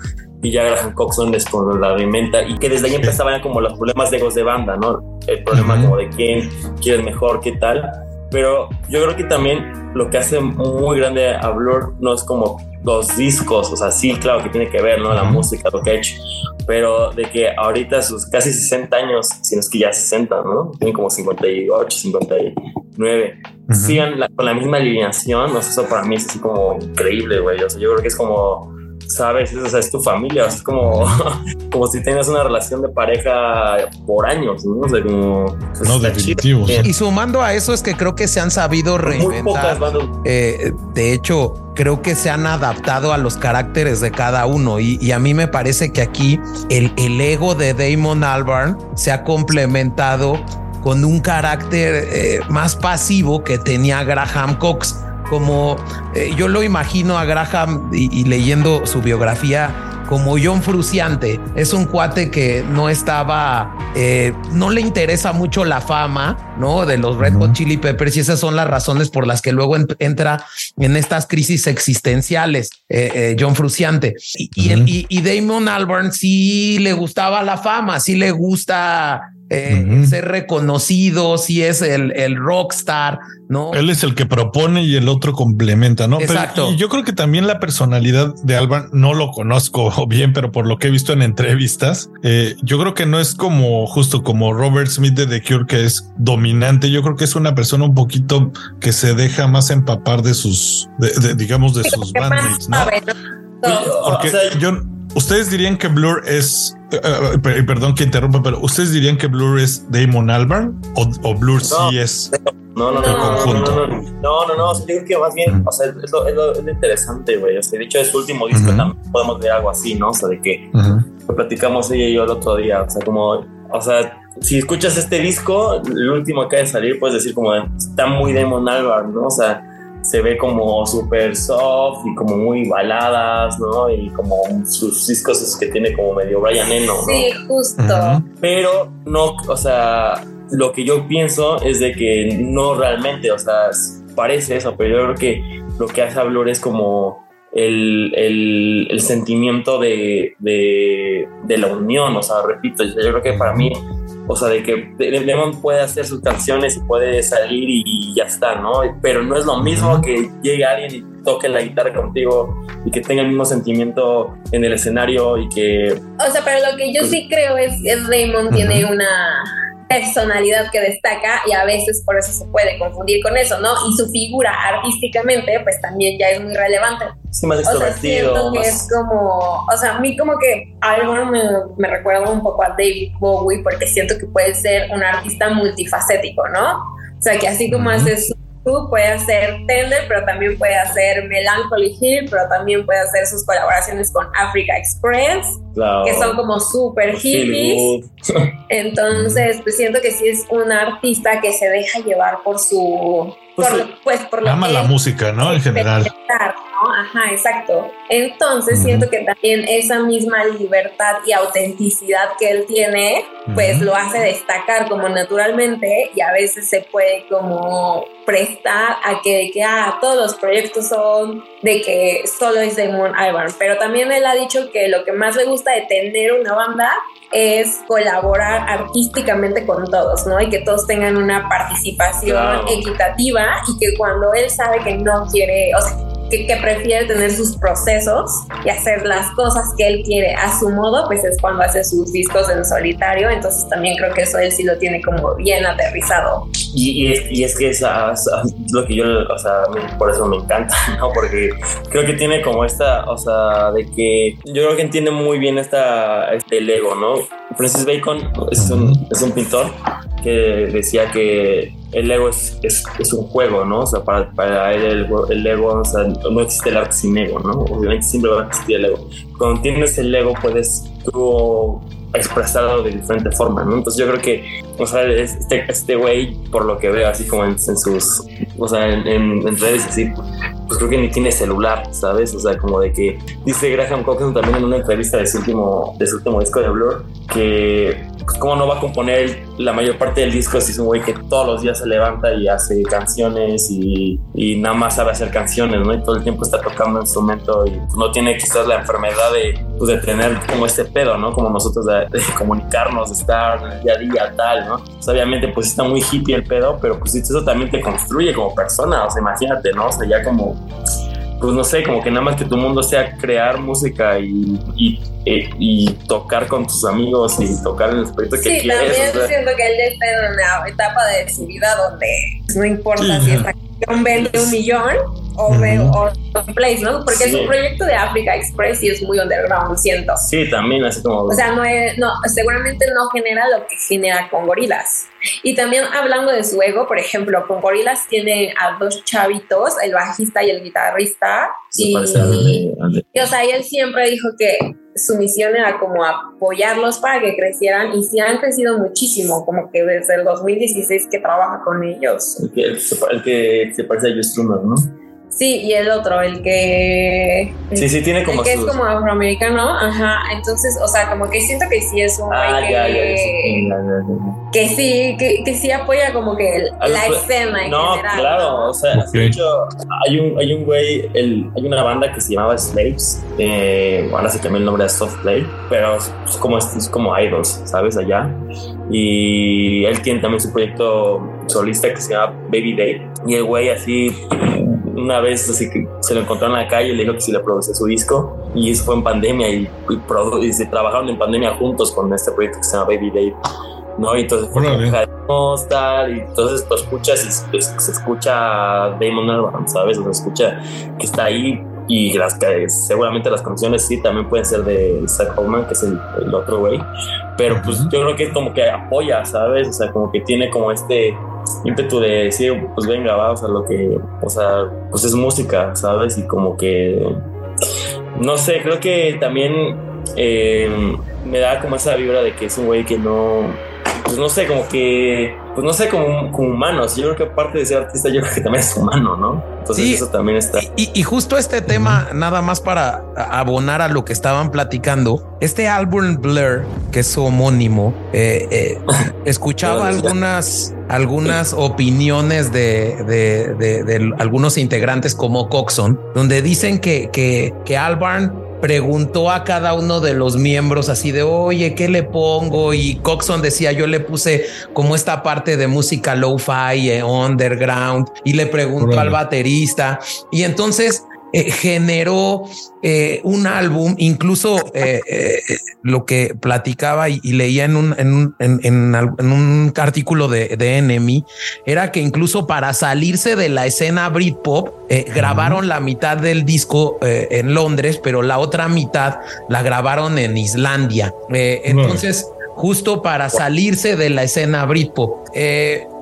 y ya Graham Coxon les la alimenta y que desde ahí empezaban como los problemas de egos de banda, ¿no? El problema como de quién, quién es mejor, qué tal. Pero yo creo que también lo que hace muy grande a Blur no es como los discos, o sea, sí, claro que tiene que ver, ¿no? La música, lo que ha hecho, pero de que ahorita sus casi 60 años, si no es que ya 60, ¿no? Tienen como 58, 59, sigan con la misma alineación, o sea, eso para mí es así como increíble, güey, o sea, yo creo que es como sabes, o sea, es tu familia, es como, como si tengas una relación de pareja por años, ¿no? O sea, como, pues, no, definitivo. Y sumando a eso es que creo que se han sabido reinventar. Eh, de hecho, creo que se han adaptado a los caracteres de cada uno y, a mí me parece que aquí el, el ego de Damon Albarn se ha complementado con un carácter eh, más pasivo que tenía Graham Cox como eh, yo lo imagino a Graham y, leyendo su biografía como John Fruciante. Es un cuate que no estaba, eh, no le interesa mucho la fama, ¿no? De los Red Hot Chili Peppers y esas son las razones por las que luego entra en estas crisis existenciales, eh, John Fruciante. Y, y, Damon Albarn sí le gustaba la fama, sí le gusta eh, ser reconocido, si es el, el rockstar, ¿no? Él es el que propone y el otro complementa, ¿no? Exacto. y yo creo que también la personalidad de Alban no lo conozco bien, pero por lo que he visto en entrevistas, eh, yo creo que no es como justo como Robert Smith de The Cure, que es dominante. Yo creo que es una persona un poquito que se deja más empapar de sus, digamos, de sus bandmates, ¿no? Porque yo, ustedes dirían que Blur es eh, perdón que interrumpa, pero ¿ustedes dirían que Blur es Damon Albarn o, Blur sí es no, no, no, conjunto? No, no, no, yo creo que más bien, o sea, es lo, interesante, güey. O sea, de hecho, es su último disco también podemos ver algo así, ¿no? O sea, de que lo platicamos ella y yo el otro día, o sea, como, o sea, si escuchas este disco, el último que acaba de salir, puedes decir como, está muy Damon Albarn, ¿no? O sea, se ve como súper soft y como muy baladas, ¿no? Y como sus discos es que tiene como medio Brian Eno, ¿no? Sí, justo. Pero no, o sea, lo que yo pienso es de que no realmente, o sea, parece eso, pero yo creo que lo que hace a Blur es como el, el, el sentimiento de, de, de, la unión, o sea, repito, yo creo que para mí o sea, de que Lemon puede hacer sus canciones y puede salir y, ya está, ¿no? Pero no es lo mismo que llegue alguien y toque la guitarra contigo y que tenga el mismo sentimiento en el escenario y que... O sea, pero lo que yo sí creo es que Raymond tiene una personalidad que destaca y a veces por eso se puede confundir con eso, ¿no? Y su figura artísticamente pues también ya es muy relevante. Sí, más O sea, extrovertido. siento que más- es como, o sea, a mí como que algo me, me recuerda un poco a David Bowie porque siento que puede ser un artista multifacético, ¿no? O sea, que así como Ujú. haces tú, puede hacer Tender, pero también puede hacer Melancholy Hill, pero también puede hacer sus colaboraciones con Africa Express, claro, que son como súper Feel hippies. Entonces, pues siento que sí es un artista que se deja llevar por su, Pues por, sí. pues por lo Ama que la música, ¿no? En general. ¿no? Ajá, exacto. Entonces Ujú. siento que también esa misma libertad y autenticidad que él tiene, pues Ujú. lo hace destacar como naturalmente y a veces se puede como prestar a que, de que ah, todos los proyectos son de que solo es Damon Albarn, pero también él ha dicho que lo que más le gusta de tener una banda es colaborar artísticamente con todos, ¿no? Y que todos tengan una participación Claro. equitativa y que cuando él sabe que no quiere, o sea, que, que prefiere tener sus procesos y hacer las cosas que él quiere a su modo, pues es cuando hace sus discos en solitario. Entonces también creo que eso él sí lo tiene como bien aterrizado. Y, y es, y es que esa, esa- lo que yo, o sea, me- por eso me encanta, ¿no? Porque creo que tiene como esta, o sea, de que yo creo que entiende muy bien esta, este el ego, ¿no? Francis Bacon es un, es un pintor que decía que el ego es, es, un juego, ¿no? O sea, para, para él el, el ego, o sea, no existe el arte sin ego, ¿no? Obviamente siempre va a existir el ego. Cuando tienes el ego puedes tú expresarlo de diferente forma, ¿no? Entonces yo creo que, o sea, es- este este güey, por lo que veo, así como en, en sus, o sea, en, en- en redes, así, pues creo que ni tiene celular, ¿sabes? O sea, como de que dice Graham Coxon también en una entrevista de su último, de su último disco de Blur, que pues, cómo no va a componer la mayor parte del disco si es un güey que todos los días se levanta y hace canciones y, y nada más sabe hacer canciones, ¿no? Y todo el tiempo está tocando instrumento y no tiene quizás la enfermedad de, pues, de tener como este pedo, ¿no? Como nosotros de, de comunicarnos, de estar en el día a día, tal, ¿no? Pues, obviamente pues está muy hippie el pedo, pero pues eso también te construye como persona, o sea, imagínate, ¿no? O sea, ya como pues no sé, como que nada más que tu mundo sea crear música y, y, eh, y tocar con tus amigos y tocar en el proyecto que Sí, quieres. también o sea, siento que él ya está en una etapa de su vida donde no importa Sí. si esta canción vende un millón o, ve, Ujú. o un place, ¿no? Porque Sí. su proyecto de Africa Express sí es muy underground, siento. sí, también así como... O sea, no, es- no, seguramente no genera lo que genera con gorilas. Y también hablando de su ego, por ejemplo, con gorilas tiene a dos chavitos, el bajista y el guitarrista. se y, y, o sea, y él siempre dijo que su misión era como apoyarlos para que crecieran y sí han crecido muchísimo, como que desde el 2016 que trabaja con ellos. el, que, el, que se pa- el que se parece a Joe Strummer, ¿no? Sí, y el otro, el que... Sí, sí, tiene el como que es sus... como afroamericano, ajá, entonces, o sea, como que siento que sí es un Ah, güey ya, ya, ya, que, sí, ya, que sí, que, que sí apoya como que el- la escena en No, general. claro, ¿no? o sea, Ok. de hecho, hay un, hay un güey, el, hay una banda que se llamaba Slaves, eh, ahora se cambió el nombre a Soft Play, pero es, es como, es como Idols, ¿sabes? Allá. Y él tiene también su proyecto solista que se llama Baby Day. Y el güey así, una vez así que se lo encontró en la calle y le dijo que si le producía su disco. Y eso fue en pandemia y, y, y se trabajaron en pandemia juntos con este proyecto que se llama Baby Day. ¿no? Y entonces fue Órale. como, "Ja, tal, y entonces lo escuchas y se, se escucha Damon Albarn, ¿sabes? O se escucha que está ahí y las que seguramente las canciones sí también pueden ser de Zach Holman, que es el, el otro güey, pero pues yo creo que es como que apoya, ¿sabes? O sea, como que tiene como este ímpetu de decir, pues venga, va, o sea, lo que, o sea, pues es música, ¿sabes? Y como que, no sé, creo que también eh, me da como esa vibra de que es un güey que no, pues no sé, como que, pues no sé, como, como humanos. Yo creo que aparte de ser artista, yo creo que también es humano, ¿no? Entonces Sí. eso también está. Y, y justo este tema, nada más para abonar a lo que estaban platicando, este álbum Blur, que es su homónimo, eh, eh, escuchaba algunas, algunas opiniones de, de- de- de algunos integrantes como Coxon, donde dicen que, que, que Albarn preguntó a cada uno de los miembros así de, oye, ¿qué le pongo? Y Coxon decía, yo le puse como esta parte de música lo-fi, eh, underground, y le preguntó Órale. al baterista. Y entonces eh, generó eh, un álbum, incluso eh, lo que platicaba y, leía en un, en, en, un artículo de, de, Enemy, era que incluso para salirse de la escena Britpop, grabaron la mitad del disco en Londres, pero la otra mitad la grabaron en Islandia. entonces, justo para salirse de la escena Britpop.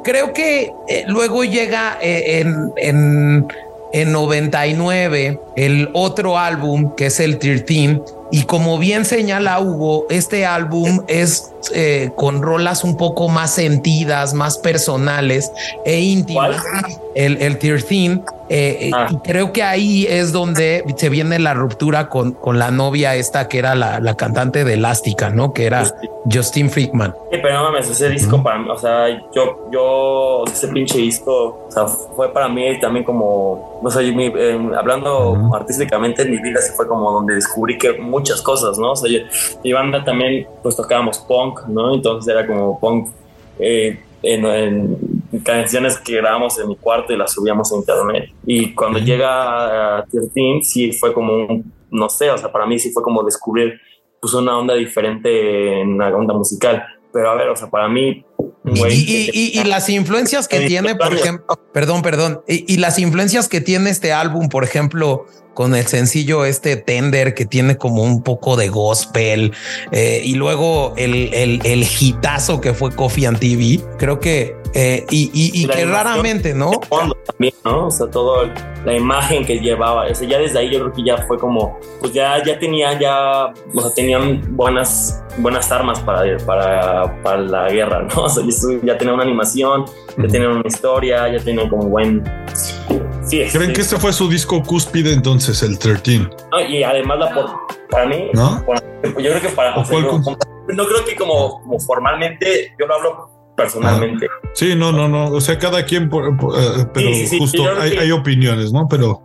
creo que luego llega en, en en 99 el otro álbum que es el 13 y como bien señala Hugo, este álbum es eh, con rolas un poco más sentidas, más personales e íntimas. El, el 13 eh, ah. y creo que ahí es donde se viene la ruptura con, con la novia esta que era la, la cantante de Elástica, ¿no? Que era Justin Freakman. Sí, pero no mames, ese disco para mí, o sea, yo, yo, ese pinche disco, o sea, fue para mí también como, no sé, eh, hablando artísticamente en mi vida, sí fue como donde descubrí que muchas cosas, ¿no? O sea, mi banda también, pues tocábamos punk, ¿no? Entonces era como punk. Eh, en, canciones que grabamos en mi cuarto y las subíamos a internet. Y cuando llega a 13, sí fue como un, no sé, o sea, para mí sí fue como descubrir pues una onda diferente en la onda musical. Pero a ver, o sea, para mí... y, las influencias que tiene, por ejemplo, perdón, perdón, y, las influencias que tiene este álbum, por ejemplo, con el sencillo este Tender que tiene como un poco de gospel eh, y luego el, el, el hitazo que fue Coffee and TV. Creo que eh, y, y, que raramente, ¿no? También, ¿no? O sea, todo la imagen que llevaba, o sea, ya desde ahí yo creo que ya fue como, pues ya, ya tenían ya, o sea, tenían buenas, buenas armas para, para, para la guerra, ¿no? O sea, ya tenía una animación, ya tenían una historia, ya tenían como buen... Sí, ¿Creen que este fue su disco cúspide entonces, el 13? y además la por, para mí, ¿no? yo creo que para... no creo que como, como formalmente, yo lo hablo personalmente. Sí, no, no, no. O sea, cada quien, eh, pero justo hay, opiniones, ¿no? Pero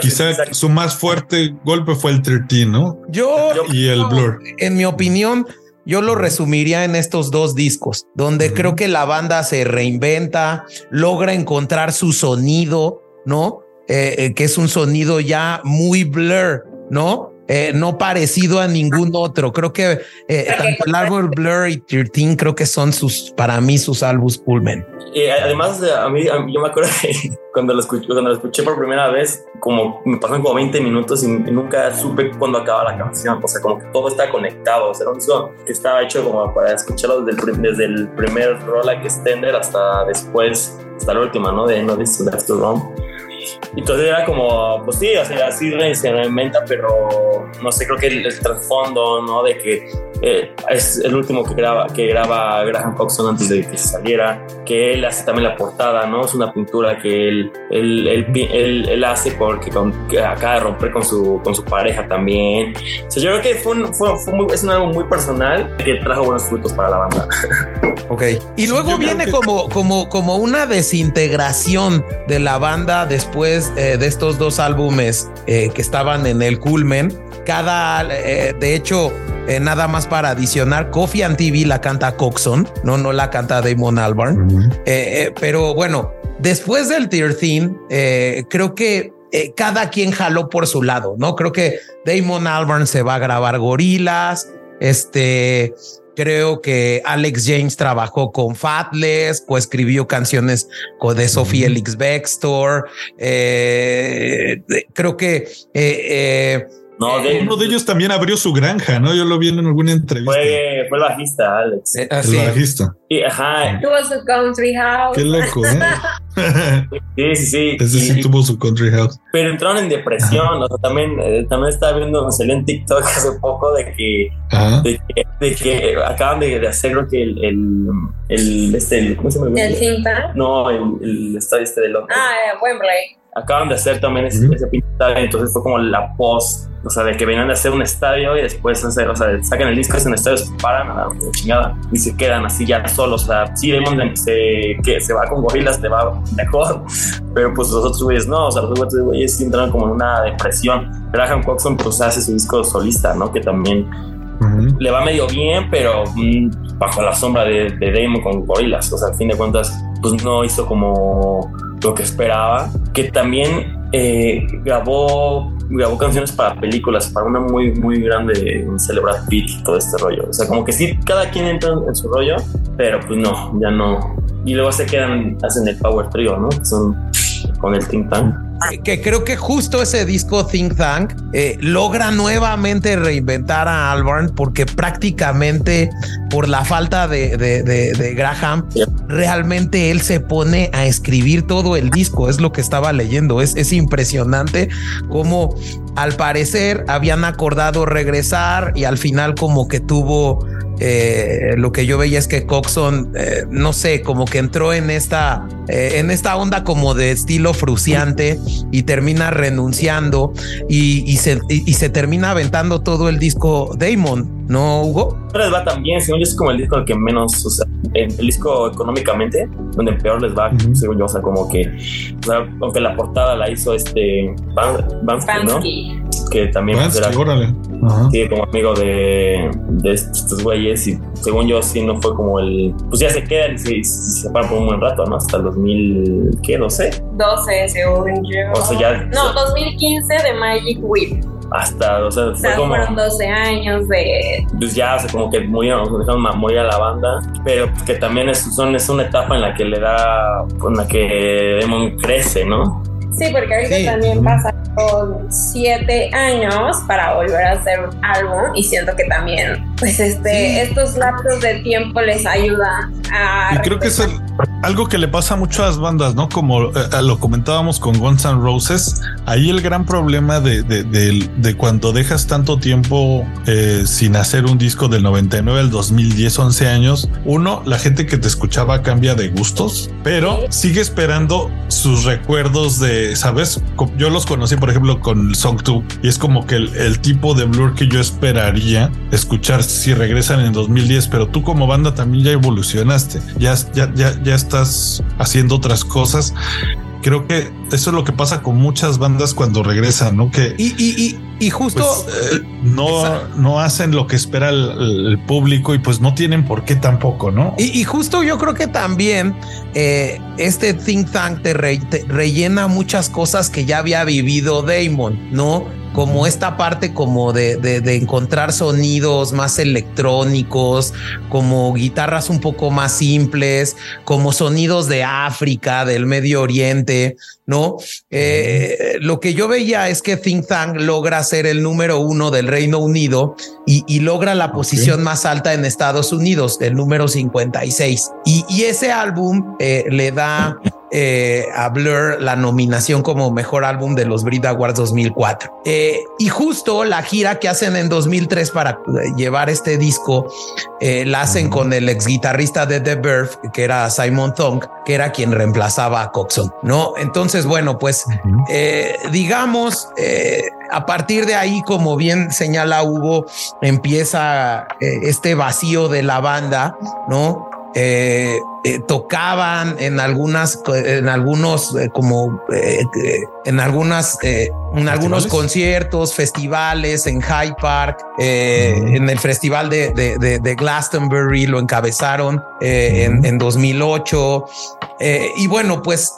quizá su más fuerte golpe fue el 13, ¿no? Yo y el Blur. En mi opinión, yo lo resumiría en estos dos discos, donde creo que la banda se reinventa, logra encontrar su sonido, ¿no? Eh, eh, que es un sonido ya muy blur, ¿no? Eh, no parecido a ningún otro. Creo que eh, tanto el árbol Blur y 13 creo que son sus, para mí, sus álbumes Pullman. Y además, a mí, yo me acuerdo que cuando lo, escuché, cuando lo escuché por primera vez, como me pasaron como 20 minutos y, nunca supe cuándo acaba la canción. O sea, como que todo está conectado. O sea, era un disco que estaba hecho como para escucharlo desde el, desde el primer roll que extender hasta después, hasta la última, ¿no? De No This Left to entonces era como, pues sí, o sea, así se reinventa, pero no sé, creo que el, trasfondo, ¿no? De que eh, es el último que graba, que graba Graham Coxon antes de que se saliera, que él hace también la portada, ¿no? Es una pintura que él, él, él, él, hace porque acaba de romper con su, con su pareja también. O sea, yo creo que fue, un, fue, fue muy, es un algo muy personal que trajo buenos frutos para la banda. Ok. Y luego viene como, como, como una desintegración de la banda después eh, de estos dos álbumes eh, que estaban en el culmen. Cada, eh, de hecho, nada más para adicionar, Coffee and TV la canta Coxon, no, no la canta Damon Albarn. pero bueno, después del 13, creo que cada quien jaló por su lado, ¿no? Creo que Damon Albarn se va a grabar gorilas, este, Creo que Alex James trabajó con Fatless, coescribió canciones con de Sophie Elix Bextor. Eh, creo que eh, eh, no, uno de ellos también abrió su granja, ¿no? Yo lo vi en alguna entrevista. Fue, fue el bajista, Alex. el bajista. Y, ajá. Tuvo su country house. Qué loco, ¿eh? sí, sí, sí. Ese sí tuvo su country house. Pero entraron en depresión. O sea, también, eh, también estaba viendo, me salió en TikTok hace poco de que, de que, de que, acaban de, hacer lo que el, el, el, este, el, ¿cómo se llama? ¿El Cinta? No, el, el estadio este de Londres. Ah, Wembley. Acaban de hacer también ese, uh ese entonces fue como la post o sea, de que venían a hacer un estadio y después hacer, o sea, sacan el disco, hacen estadio, se paran a la chingada y se quedan así ya solos. O sea, sí, Damon se, que se va con gorilas, te va mejor, pero pues los otros güeyes no, o sea, los otros güeyes sí entraron como en una depresión. Graham Coxon pues hace su disco solista, ¿no? Que también le va medio bien, pero mm, bajo la sombra de, de Damon con gorilas. O sea, al fin de cuentas, pues no hizo como lo que esperaba. Que también eh, grabó, grabó canciones para películas, para una muy, muy grande, un celebrar Pitt y todo este rollo. O sea, como que sí, cada quien entra en su rollo, pero pues no, ya no. Y luego se quedan, hacen el Power Trio, ¿no? Que son con el Think Tank que creo que justo ese disco Think Tank eh, logra nuevamente reinventar a Albarn porque prácticamente por la falta de, de, Graham, realmente él se pone a escribir todo el disco, es lo que estaba leyendo, es, es impresionante cómo al parecer habían acordado regresar y al final como que tuvo eh, lo que yo veía es que Coxon, eh, no sé, como que entró en esta, eh, en esta onda como de estilo fruciante y termina renunciando y, se, y, se termina aventando todo el disco Damon, ¿no, Hugo? No les va tan bien, según yo es como el disco el que menos, o sea, el, disco económicamente, donde peor les va, según yo, o sea, como que, aunque la portada la hizo este Bansky, ¿no? Que también Bansky, era, órale. Sí, como amigo de, de estos güeyes y según yo sí no fue como el... Pues ya se quedan y se, se separan por un buen rato, ¿no? Hasta el 2000, ¿qué? 12. 12, según yo. O sea, ya... No, 2015 de Magic Whip hasta, o sea, o sea fueron 12 años de... Pues ya, o sea, como que murieron, dejaron morir a la banda, pero pues que también es, son, es una etapa en la que le da, en la que Demon crece, ¿no? Sí, porque ahorita también pasa siete años para volver a hacer un álbum y siento que también, pues este, estos lapsos de tiempo les ayuda a... Y creo que es algo que le pasa mucho a las bandas, ¿no? Como eh, lo comentábamos con Guns N' Roses, ahí el gran problema de, de, cuando dejas tanto tiempo eh, sin hacer un disco del 99 al 2010, 11 años, uno, la gente que te escuchaba cambia de gustos, pero sigue esperando sus recuerdos de, ¿sabes? Yo los conocí, por ejemplo, con Song 2 y es como que el, tipo de Blur que yo esperaría escuchar si regresan en 2010, pero tú como banda también ya evolucionaste, ya, ya, ya, ya estás haciendo otras cosas. Creo que eso es lo que pasa con muchas bandas cuando regresan, ¿no? Que y, y, y, justo pues, eh, no, no hacen lo que espera el, público y pues no tienen por qué tampoco, ¿no? Y, justo yo creo que también eh, este think tank te rellena muchas cosas que ya había vivido Damon, ¿no? Como esta parte como de, de, encontrar sonidos más electrónicos, como guitarras un poco más simples, como sonidos de África, del Medio Oriente, ¿no? Eh, lo que yo veía es que Think Tank logra ser el número uno del Reino Unido y, logra la posición más alta en Estados Unidos, el número 56. Y, y ese álbum eh, le da eh, a Blur la nominación como mejor álbum de los Brit Awards 2004. Eh, y justo la gira que hacen en 2003 para eh, llevar este disco la hacen con el ex guitarrista de The Verve, que era Simon Thong, que era quien reemplazaba a Coxon. No, entonces, bueno, pues digamos, a partir de ahí, como bien señala Hugo, empieza este vacío de la banda, no? Eh, eh, tocaban en algunas, en algunos, eh, como en algunas, en algunos conciertos, festivales, en Hyde Park, en el festival de, de, Glastonbury lo encabezaron en, en, 2008. y bueno, pues,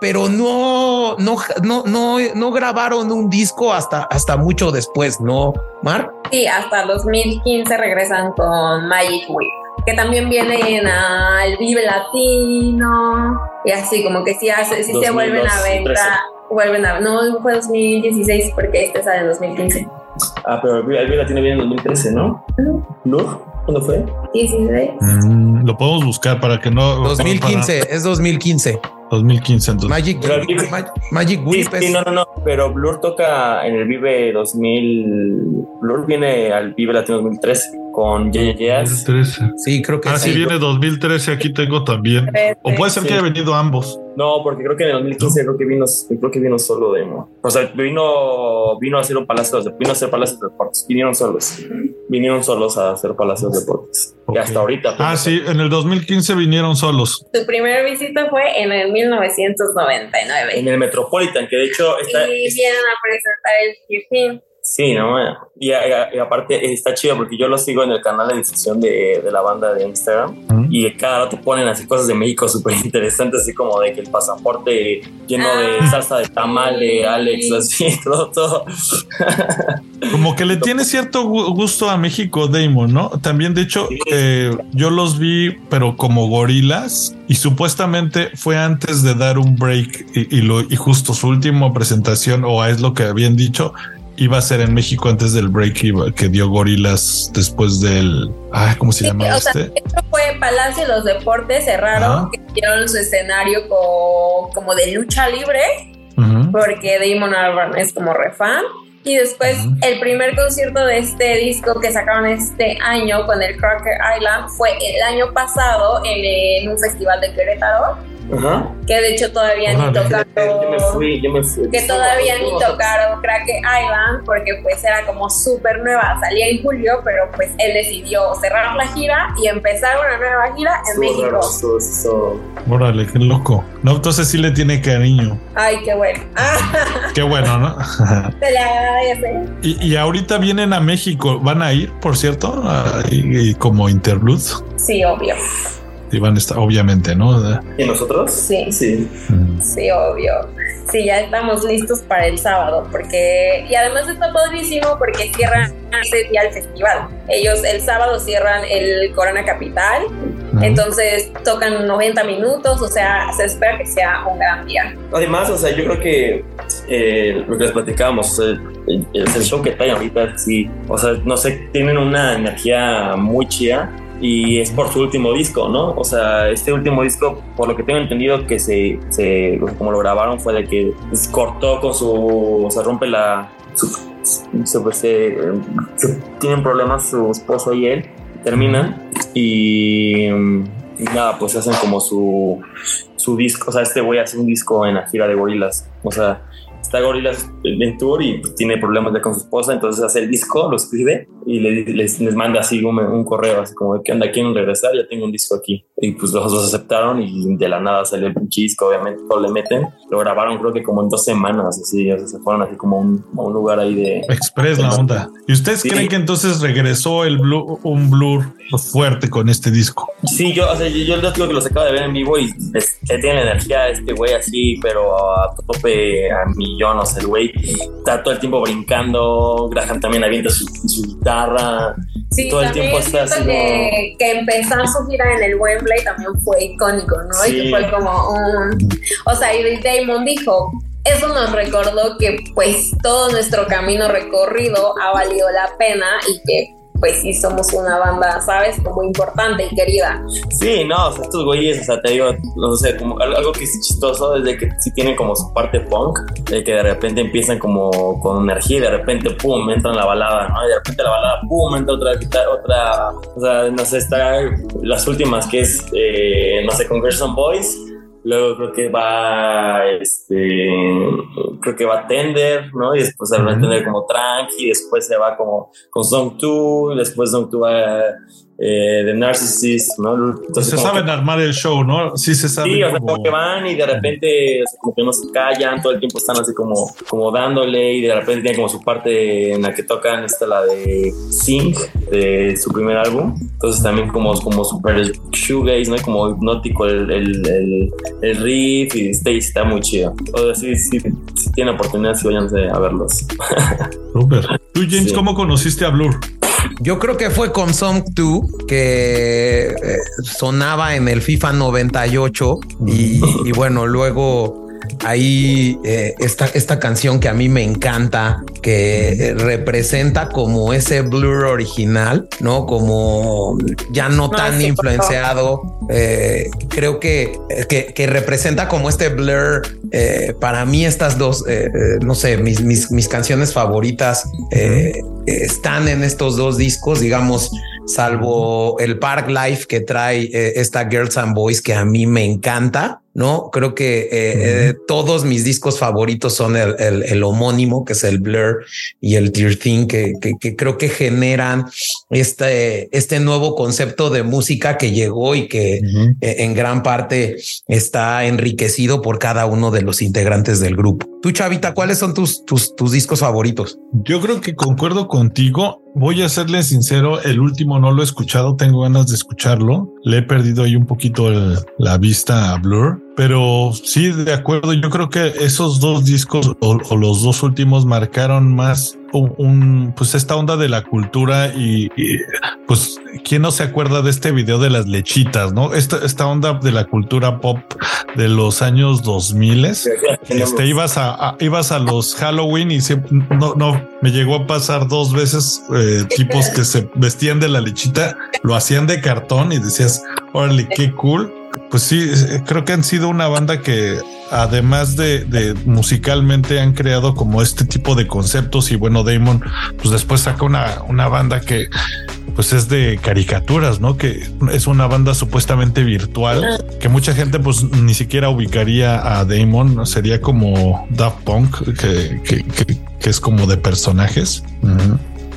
pero no, no, no, no, no grabaron un disco hasta, hasta mucho después, ¿no, Mar? Sí, hasta 2015 regresan con Magic Week que también vienen al Vive Latino y así como que sí, hace, sí se vuelven a venta, vuelven a, no fue 2016 porque este sale en 2015. Ah, pero el Vive Latino viene en 2013, ¿no? ¿No? ¿Cuándo fue? 16. Mm, lo podemos buscar para que no. 2015, es 2015. 2015 entonces. Magic, Magic, Whip. Sí, no, no, no, pero Blur toca en el Vive 2000. Blur viene al Vive Latino 2013 con JJS. 2013. Sí, creo que ah, sí. viene 2013, aquí tengo también. O puede ser que haya venido ambos. No, porque creo que en el 2015 creo que vino, creo que vino solo demo. O sea, vino, vino a hacer un palacio, vino a hacer palacios de deportes. Vinieron solos. Vinieron solos a hacer palacios de deportes. Y hasta ahorita. Pues, ah, sí, en el 2015 vinieron solos. Su primera visita fue en el 1999. En el Metropolitan, que de hecho está. Y vienen a presentar el Q Sí, no, y, aparte está chido porque yo lo sigo en el canal de difusión de, de la banda de Instagram y cada rato ponen así cosas de México súper interesantes, así como de que el pasaporte lleno de ah. salsa de tamal de Alex, así, todo, todo. Como que le tiene cierto gusto a México, Damon, ¿no? También, de hecho, eh, yo los vi, pero como gorilas y supuestamente fue antes de dar un break y, lo, y justo su última presentación, o es lo que habían dicho, iba a ser en México antes del break que dio Gorilas después del. Ah, ¿cómo se llama este? fue Palacio de los Deportes, cerraron, que dieron su escenario como de lucha libre, porque Damon Albarn es como refan. Y después el primer concierto de este disco que sacaron este año con el Crocker Island fue el año pasado en un festival de Querétaro que de hecho todavía ni tocaron. Que todavía ni tocaron Crack Island porque pues era como súper nueva. Salía en julio, pero pues él decidió cerrar la gira y empezar una nueva gira en México. Órale, qué loco. No, entonces sí le tiene cariño. Ay, qué bueno. qué bueno, ¿no? Se le agradece. Y, y ahorita vienen a México. ¿Van a ir, por cierto? y, como Interludes. Sí, obvio a estar, obviamente, ¿no? ¿Y nosotros? Sí. Sí. Sí, obvio. Sí, ya estamos listos para el sábado, porque, y además está padrísimo porque cierran ese día el festival. Ellos el sábado cierran el Corona Capital, entonces tocan 90 minutos, o sea, se espera que sea un gran día. Además, o sea, yo creo que eh, lo que les platicábamos, el, el, show que traen ahorita, sí, o sea, no sé, tienen una energía muy chida y es por su último disco, ¿no? O sea, este último disco, por lo que tengo entendido que se, se como lo grabaron fue de que se cortó con su, o sea, rompe la, se, pues, se, tienen problemas su esposo y él, terminan y, y, nada, pues hacen como su, su disco, o sea, este güey hace un disco en la gira de gorilas, o sea, está Gorillaz en tour y tiene problemas de con su esposa, entonces hace el disco, lo escribe y les, les, manda así un, correo, así como, ¿qué onda? ¿Quieren regresar? Ya tengo un disco aquí. Y pues los dos aceptaron y de la nada salió el disco, obviamente, todo le meten. Lo grabaron creo que como en dos semanas, así, o sea, se fueron así como un, a un lugar ahí de... Express la onda. ¿Y ustedes creen que entonces regresó el blur, un blur fuerte con este disco? Sí, yo, o sea, yo, yo digo que los acabo de ver en vivo y que tiene energía este güey así, pero a tope a millón, o sea, el güey está todo el tiempo brincando, Graham también avienta su, guitarra, sí, todo el tiempo está así. Que, que empezar su gira en el Wembley también fue icónico, ¿no? Y que fue como un... O sea, y Damon dijo, eso nos recordó que pues todo nuestro camino recorrido ha valido la pena y que pues sí somos una banda, ¿sabes? Como importante y querida. Sí, no, o sea, estos güeyes, o sea, te digo, no sé, como algo que es chistoso desde que sí tienen como su parte punk, de que de repente empiezan como con energía y de repente, pum, entra en la balada, ¿no? Y de repente la balada, pum, entra otra, otra, o sea, no sé, está las últimas que es, eh, no sé, con Gerson Boys Luego creo que va, este, creo que va Tender, ¿no? Y después se va a Tender como Tranqui, después se va como con Song 2, después Song 2 va eh, de Narcissist, ¿no? Entonces, se saben armar el show, ¿no? Sí, se sabe. Sí, o sea, como que van y de repente, o sea, como que no se callan, todo el tiempo están así como, como dándole y de repente tienen como su parte en la que tocan, esta la de Sing, de su primer álbum. Entonces también como, como super shoegaze, ¿no? Como hipnótico el, el, el, el riff y está, está muy chido. O sea, sí, sí, si tienen oportunidad, sí váyanse a verlos. Super. ¿Tú, James, cómo conociste a Blur? Yo creo que fue con Song 2 que eh, sonaba en el FIFA 98 y, y bueno, luego ahí eh, esta, esta canción que a mí me encanta, que representa como ese blur original, ¿no? Como ya no tan influenciado. Eh, creo que, que, representa como este blur. Eh, para mí estas dos, no sé, mis, mis, mis canciones favoritas están en estos dos discos, digamos, salvo el Park Life que trae eh, esta Girls and Boys que a mí me encanta. No creo que eh, eh, todos mis discos favoritos son el, el, homónimo, que es el Blur y el Tear Thing, que, que, creo que generan este, este nuevo concepto de música que llegó y que en gran parte está enriquecido por cada uno de los integrantes del grupo. Tú, Chavita, ¿cuáles son tus, tus, tus discos favoritos? Yo creo que concuerdo contigo. Voy a serle sincero, el último no lo he escuchado, tengo ganas de escucharlo. Le he perdido ahí un poquito la vista a Blur, pero sí, de acuerdo. Yo creo que esos dos discos o, los dos últimos marcaron más un, pues esta onda de la cultura y, pues quién no se acuerda de este video de las lechitas, no? Esta, esta onda de la cultura pop de los años 2000 este ibas a, ibas a los Halloween y no no me llegó a pasar dos veces eh, tipos que se vestían de la lechita, lo hacían de cartón y decías, órale, qué cool pues sí, creo que han sido una banda que además de, musicalmente han creado como este tipo de conceptos y bueno, Damon pues después saca una, una banda que pues es de caricaturas, ¿no? Que es una banda supuestamente virtual que mucha gente pues ni siquiera ubicaría a Damon, sería como Daft Punk, que, que, es como de personajes.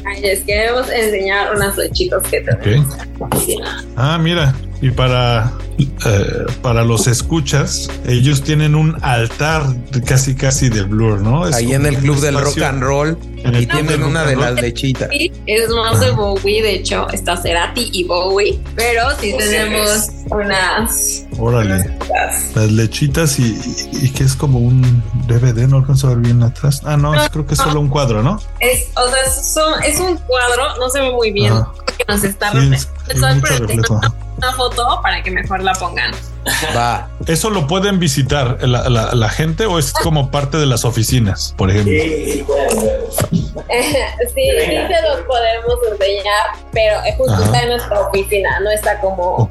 Ay, les queremos enseñar unas lechitos que tenemos. Ah, mira, y para, eh, para los escuchas, ellos tienen un altar casi casi de Blur, ¿no? Ahí en el club del rock and roll. Y tienen una de las lechitas. Es más de Bowie, de hecho, está Cerati y Bowie, pero sí tenemos unas. Órale. las lechitas y, y, que es como un DVD, no alcanzo a ver bien atrás. Ah, no, creo que es solo un cuadro, ¿no? Es, o sea, es un cuadro, no se ve muy bien. Que nos está una foto para que mejor la pongan. Va. ¿Eso lo pueden visitar la, gente o es como parte de las oficinas, por ejemplo? Sí, sí, sí se los podemos enseñar, pero es justo está en nuestra oficina, no está como,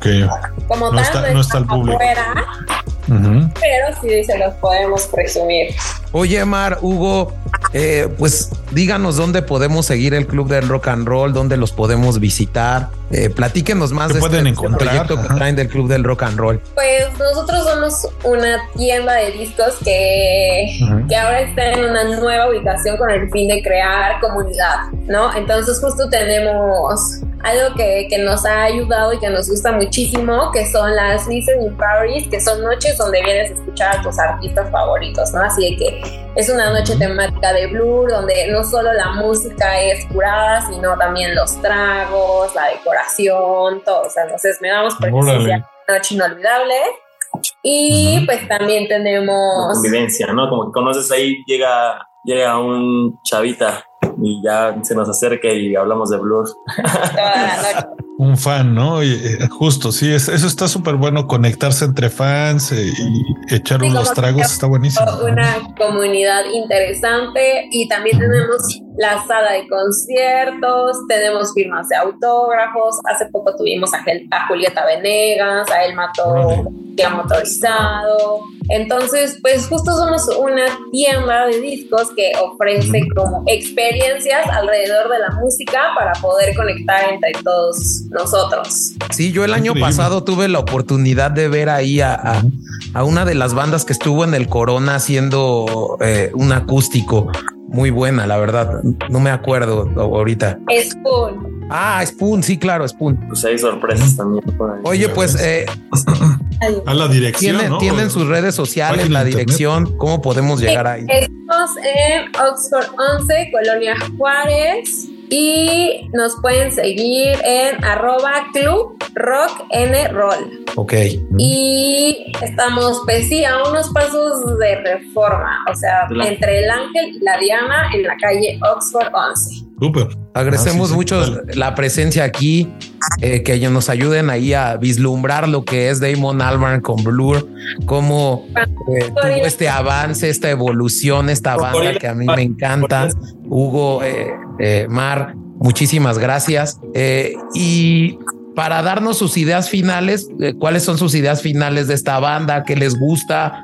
como no está, no está al público. Pero sí se los podemos presumir. Oye, Mar, Hugo, eh, pues díganos dónde podemos seguir el Club del Rock and Roll, dónde los podemos visitar. Eh, platíquenos más de este, este proyecto que traen del Club del Rock and Roll. Pues nosotros somos una tienda de discos que, que ahora está en una nueva ubicación con el fin de crear comunidad, ¿no? Entonces justo tenemos algo que, que, nos ha ayudado y que nos gusta muchísimo, que son las listening parties, que son noches donde vienes a escuchar a tus artistas favoritos, ¿no? Así que es una noche temática de Blur, donde no solo la música es curada, sino también los tragos, la decoración, todo. O sea, nos esmeramos por que sea una noche inolvidable. Y pues también tenemos... convivencia, ¿no? Como que conoces ahí, llega, llega un chavita y ya se nos acerca y hablamos de blues. Un fan, ¿no? Y, eh, justo, sí, eso está súper bueno, conectarse entre fans eh, y echar unos tragos, está buenísimo. Una comunidad interesante y también tenemos la sala de conciertos, tenemos firmas de autógrafos, hace poco tuvimos a, a Julieta Venegas, a El Mató que motorizado. Entonces, pues justo somos una tienda de discos que ofrece como experiencias alrededor de la música para poder conectar entre todos nosotros. Sí, yo el año pasado tuve la oportunidad de ver ahí a, una de las bandas que estuvo en el Corona haciendo eh, un acústico muy buena, la verdad. No me acuerdo ahorita. Spoon. Ah, Spoon, sí, claro, Spoon. Pues hay sorpresas también. Oye, pues eh, a la dirección. Tienen, tienen sus redes sociales, la dirección. ¿Cómo podemos llegar ahí? Estamos en Oxford 11, Colonia Juárez. Y nos pueden seguir en arroba club rock n roll. Ok. Y estamos, pues sí, a unos pasos de reforma. O sea, entre el Ángel y la Diana en la calle Oxford 11. Súper. Agradecemos ah, mucho la presencia aquí, eh, que ellos nos ayuden ahí a vislumbrar lo que es Damon Albarn con Blur, cómo eh, tuvo este avance, esta evolución, esta banda que a mí me encanta. Hugo, eh, Mar, muchísimas gracias. y para darnos sus ideas finales, cuáles son sus ideas finales de esta banda, qué les gusta,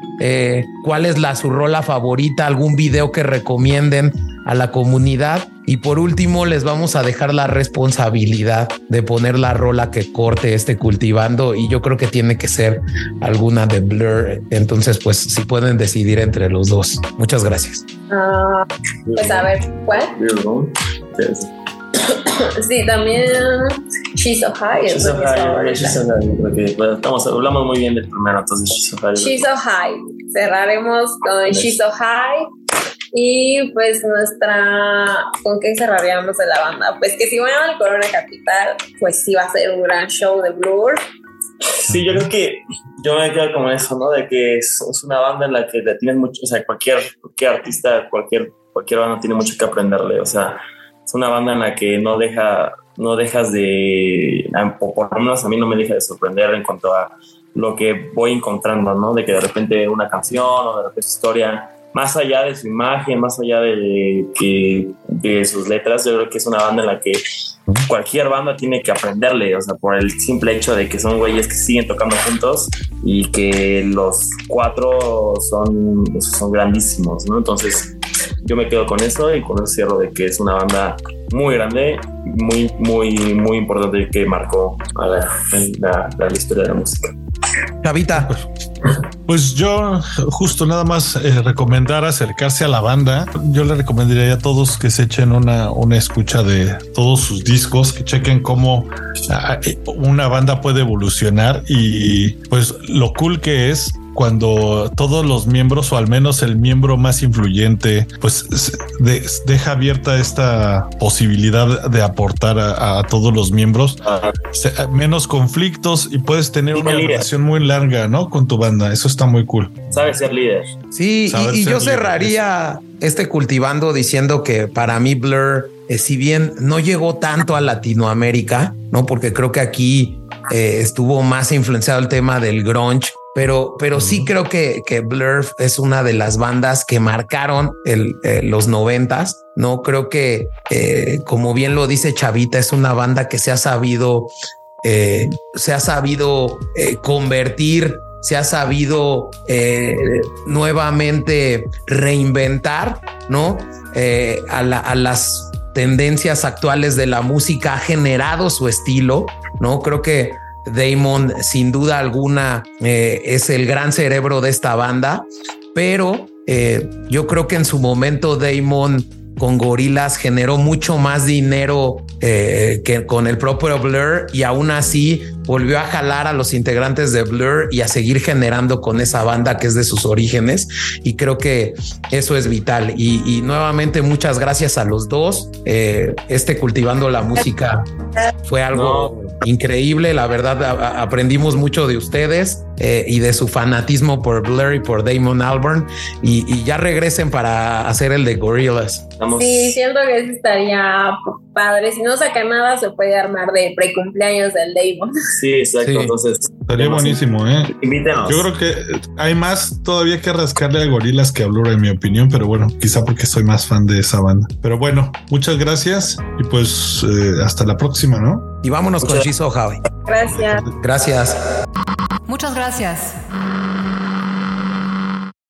cuál es la su rola favorita, algún video que recomienden a la comunidad Y por último, les vamos a dejar la responsabilidad de poner la rola que corte este cultivando. Y yo creo que tiene que ser alguna de Blur. Entonces, pues si pueden decidir entre los dos. Muchas gracias. Ah, pues a ver, ¿cuál? Sí, también She's So High. She's So High, She's So High. Creo que bueno, estamos, hablamos muy bien del primero, entonces She's So High. She's So High. Cerraremos con She's So High. Y pues nuestra, ¿con qué cerraríamos de la banda? Pues que si van al Corona Capital, pues sí va a ser un gran show de Blur. Sí, yo creo que yo me quedo como eso, ¿no? De que es, es una banda en la que le tienes mucho, o sea, cualquier, cualquier artista, cualquier, cualquier banda tiene mucho que aprenderle, o sea, es una banda en la que no deja, no dejas de, por lo menos a mí no me deja de sorprender en cuanto a lo que voy encontrando, ¿no? De que de repente una canción o de repente historia más allá de su imagen, más allá de, que, de sus letras, yo creo que es una banda en la que cualquier banda tiene que aprenderle, o sea, por el simple hecho de que son güeyes que siguen tocando juntos y que los cuatro son, son grandísimos, ¿no? Entonces, yo me quedo con eso y con eso cierro de que es una banda muy grande, muy, muy, muy importante que marcó a la, la, la historia de la música. Chavita. Pues yo justo nada más eh, recomendar acercarse a la banda. Yo le recomendaría a todos que se echen una, una escucha de todos sus discos, que chequen cómo ah, eh, una banda puede evolucionar y pues lo cool que es cuando todos los miembros o al menos el miembro más influyente pues deja abierta esta posibilidad de aportar a, todos los miembros menos conflictos y puedes tener una relación muy larga no con tu banda. Eso está muy cool. Sabes ser líder. Sí y, yo cerraría este cultivando diciendo que para mí Blur eh, si bien no llegó tanto a Latinoamérica no porque creo que aquí eh, estuvo más influenciado el tema del grunge pero, pero sí creo que, que Blur es una de las bandas que marcaron el, eh, los noventas. No creo que, eh, como bien lo dice Chavita, es una banda que se ha sabido, eh, se ha sabido convertir, se ha sabido nuevamente reinventar, no a, a las tendencias actuales de la música ha generado su estilo, no creo que Damon, sin duda alguna, eh, es el gran cerebro de esta banda, pero eh, yo creo que en su momento Damon con Gorilas generó mucho más dinero eh, que con el propio Blur y aún así volvió a jalar a los integrantes de Blur y a seguir generando con esa banda que es de sus orígenes y creo que eso es vital. Y, nuevamente muchas gracias a los dos. Este cultivando la música fue algo increíble. La verdad, aprendimos mucho de ustedes eh, y de su fanatismo por Blur y por Damon Albarn. Y, ya regresen para hacer el de Gorillaz. Sí, siento que eso estaría padre. Si no saca nada, se puede armar de precumpleaños del Damon. Sí, exacto. Entonces, estaría buenísimo, ¿eh? Invítenos. Yo creo que hay más todavía que rascarle a Gorillaz que a Blur, en mi opinión, pero bueno, quizá porque soy más fan de esa banda. Pero bueno, muchas gracias y pues eh, hasta la próxima, ¿no? Y vámonos con Shizo Javi. Gracias. Gracias. Muchas gracias.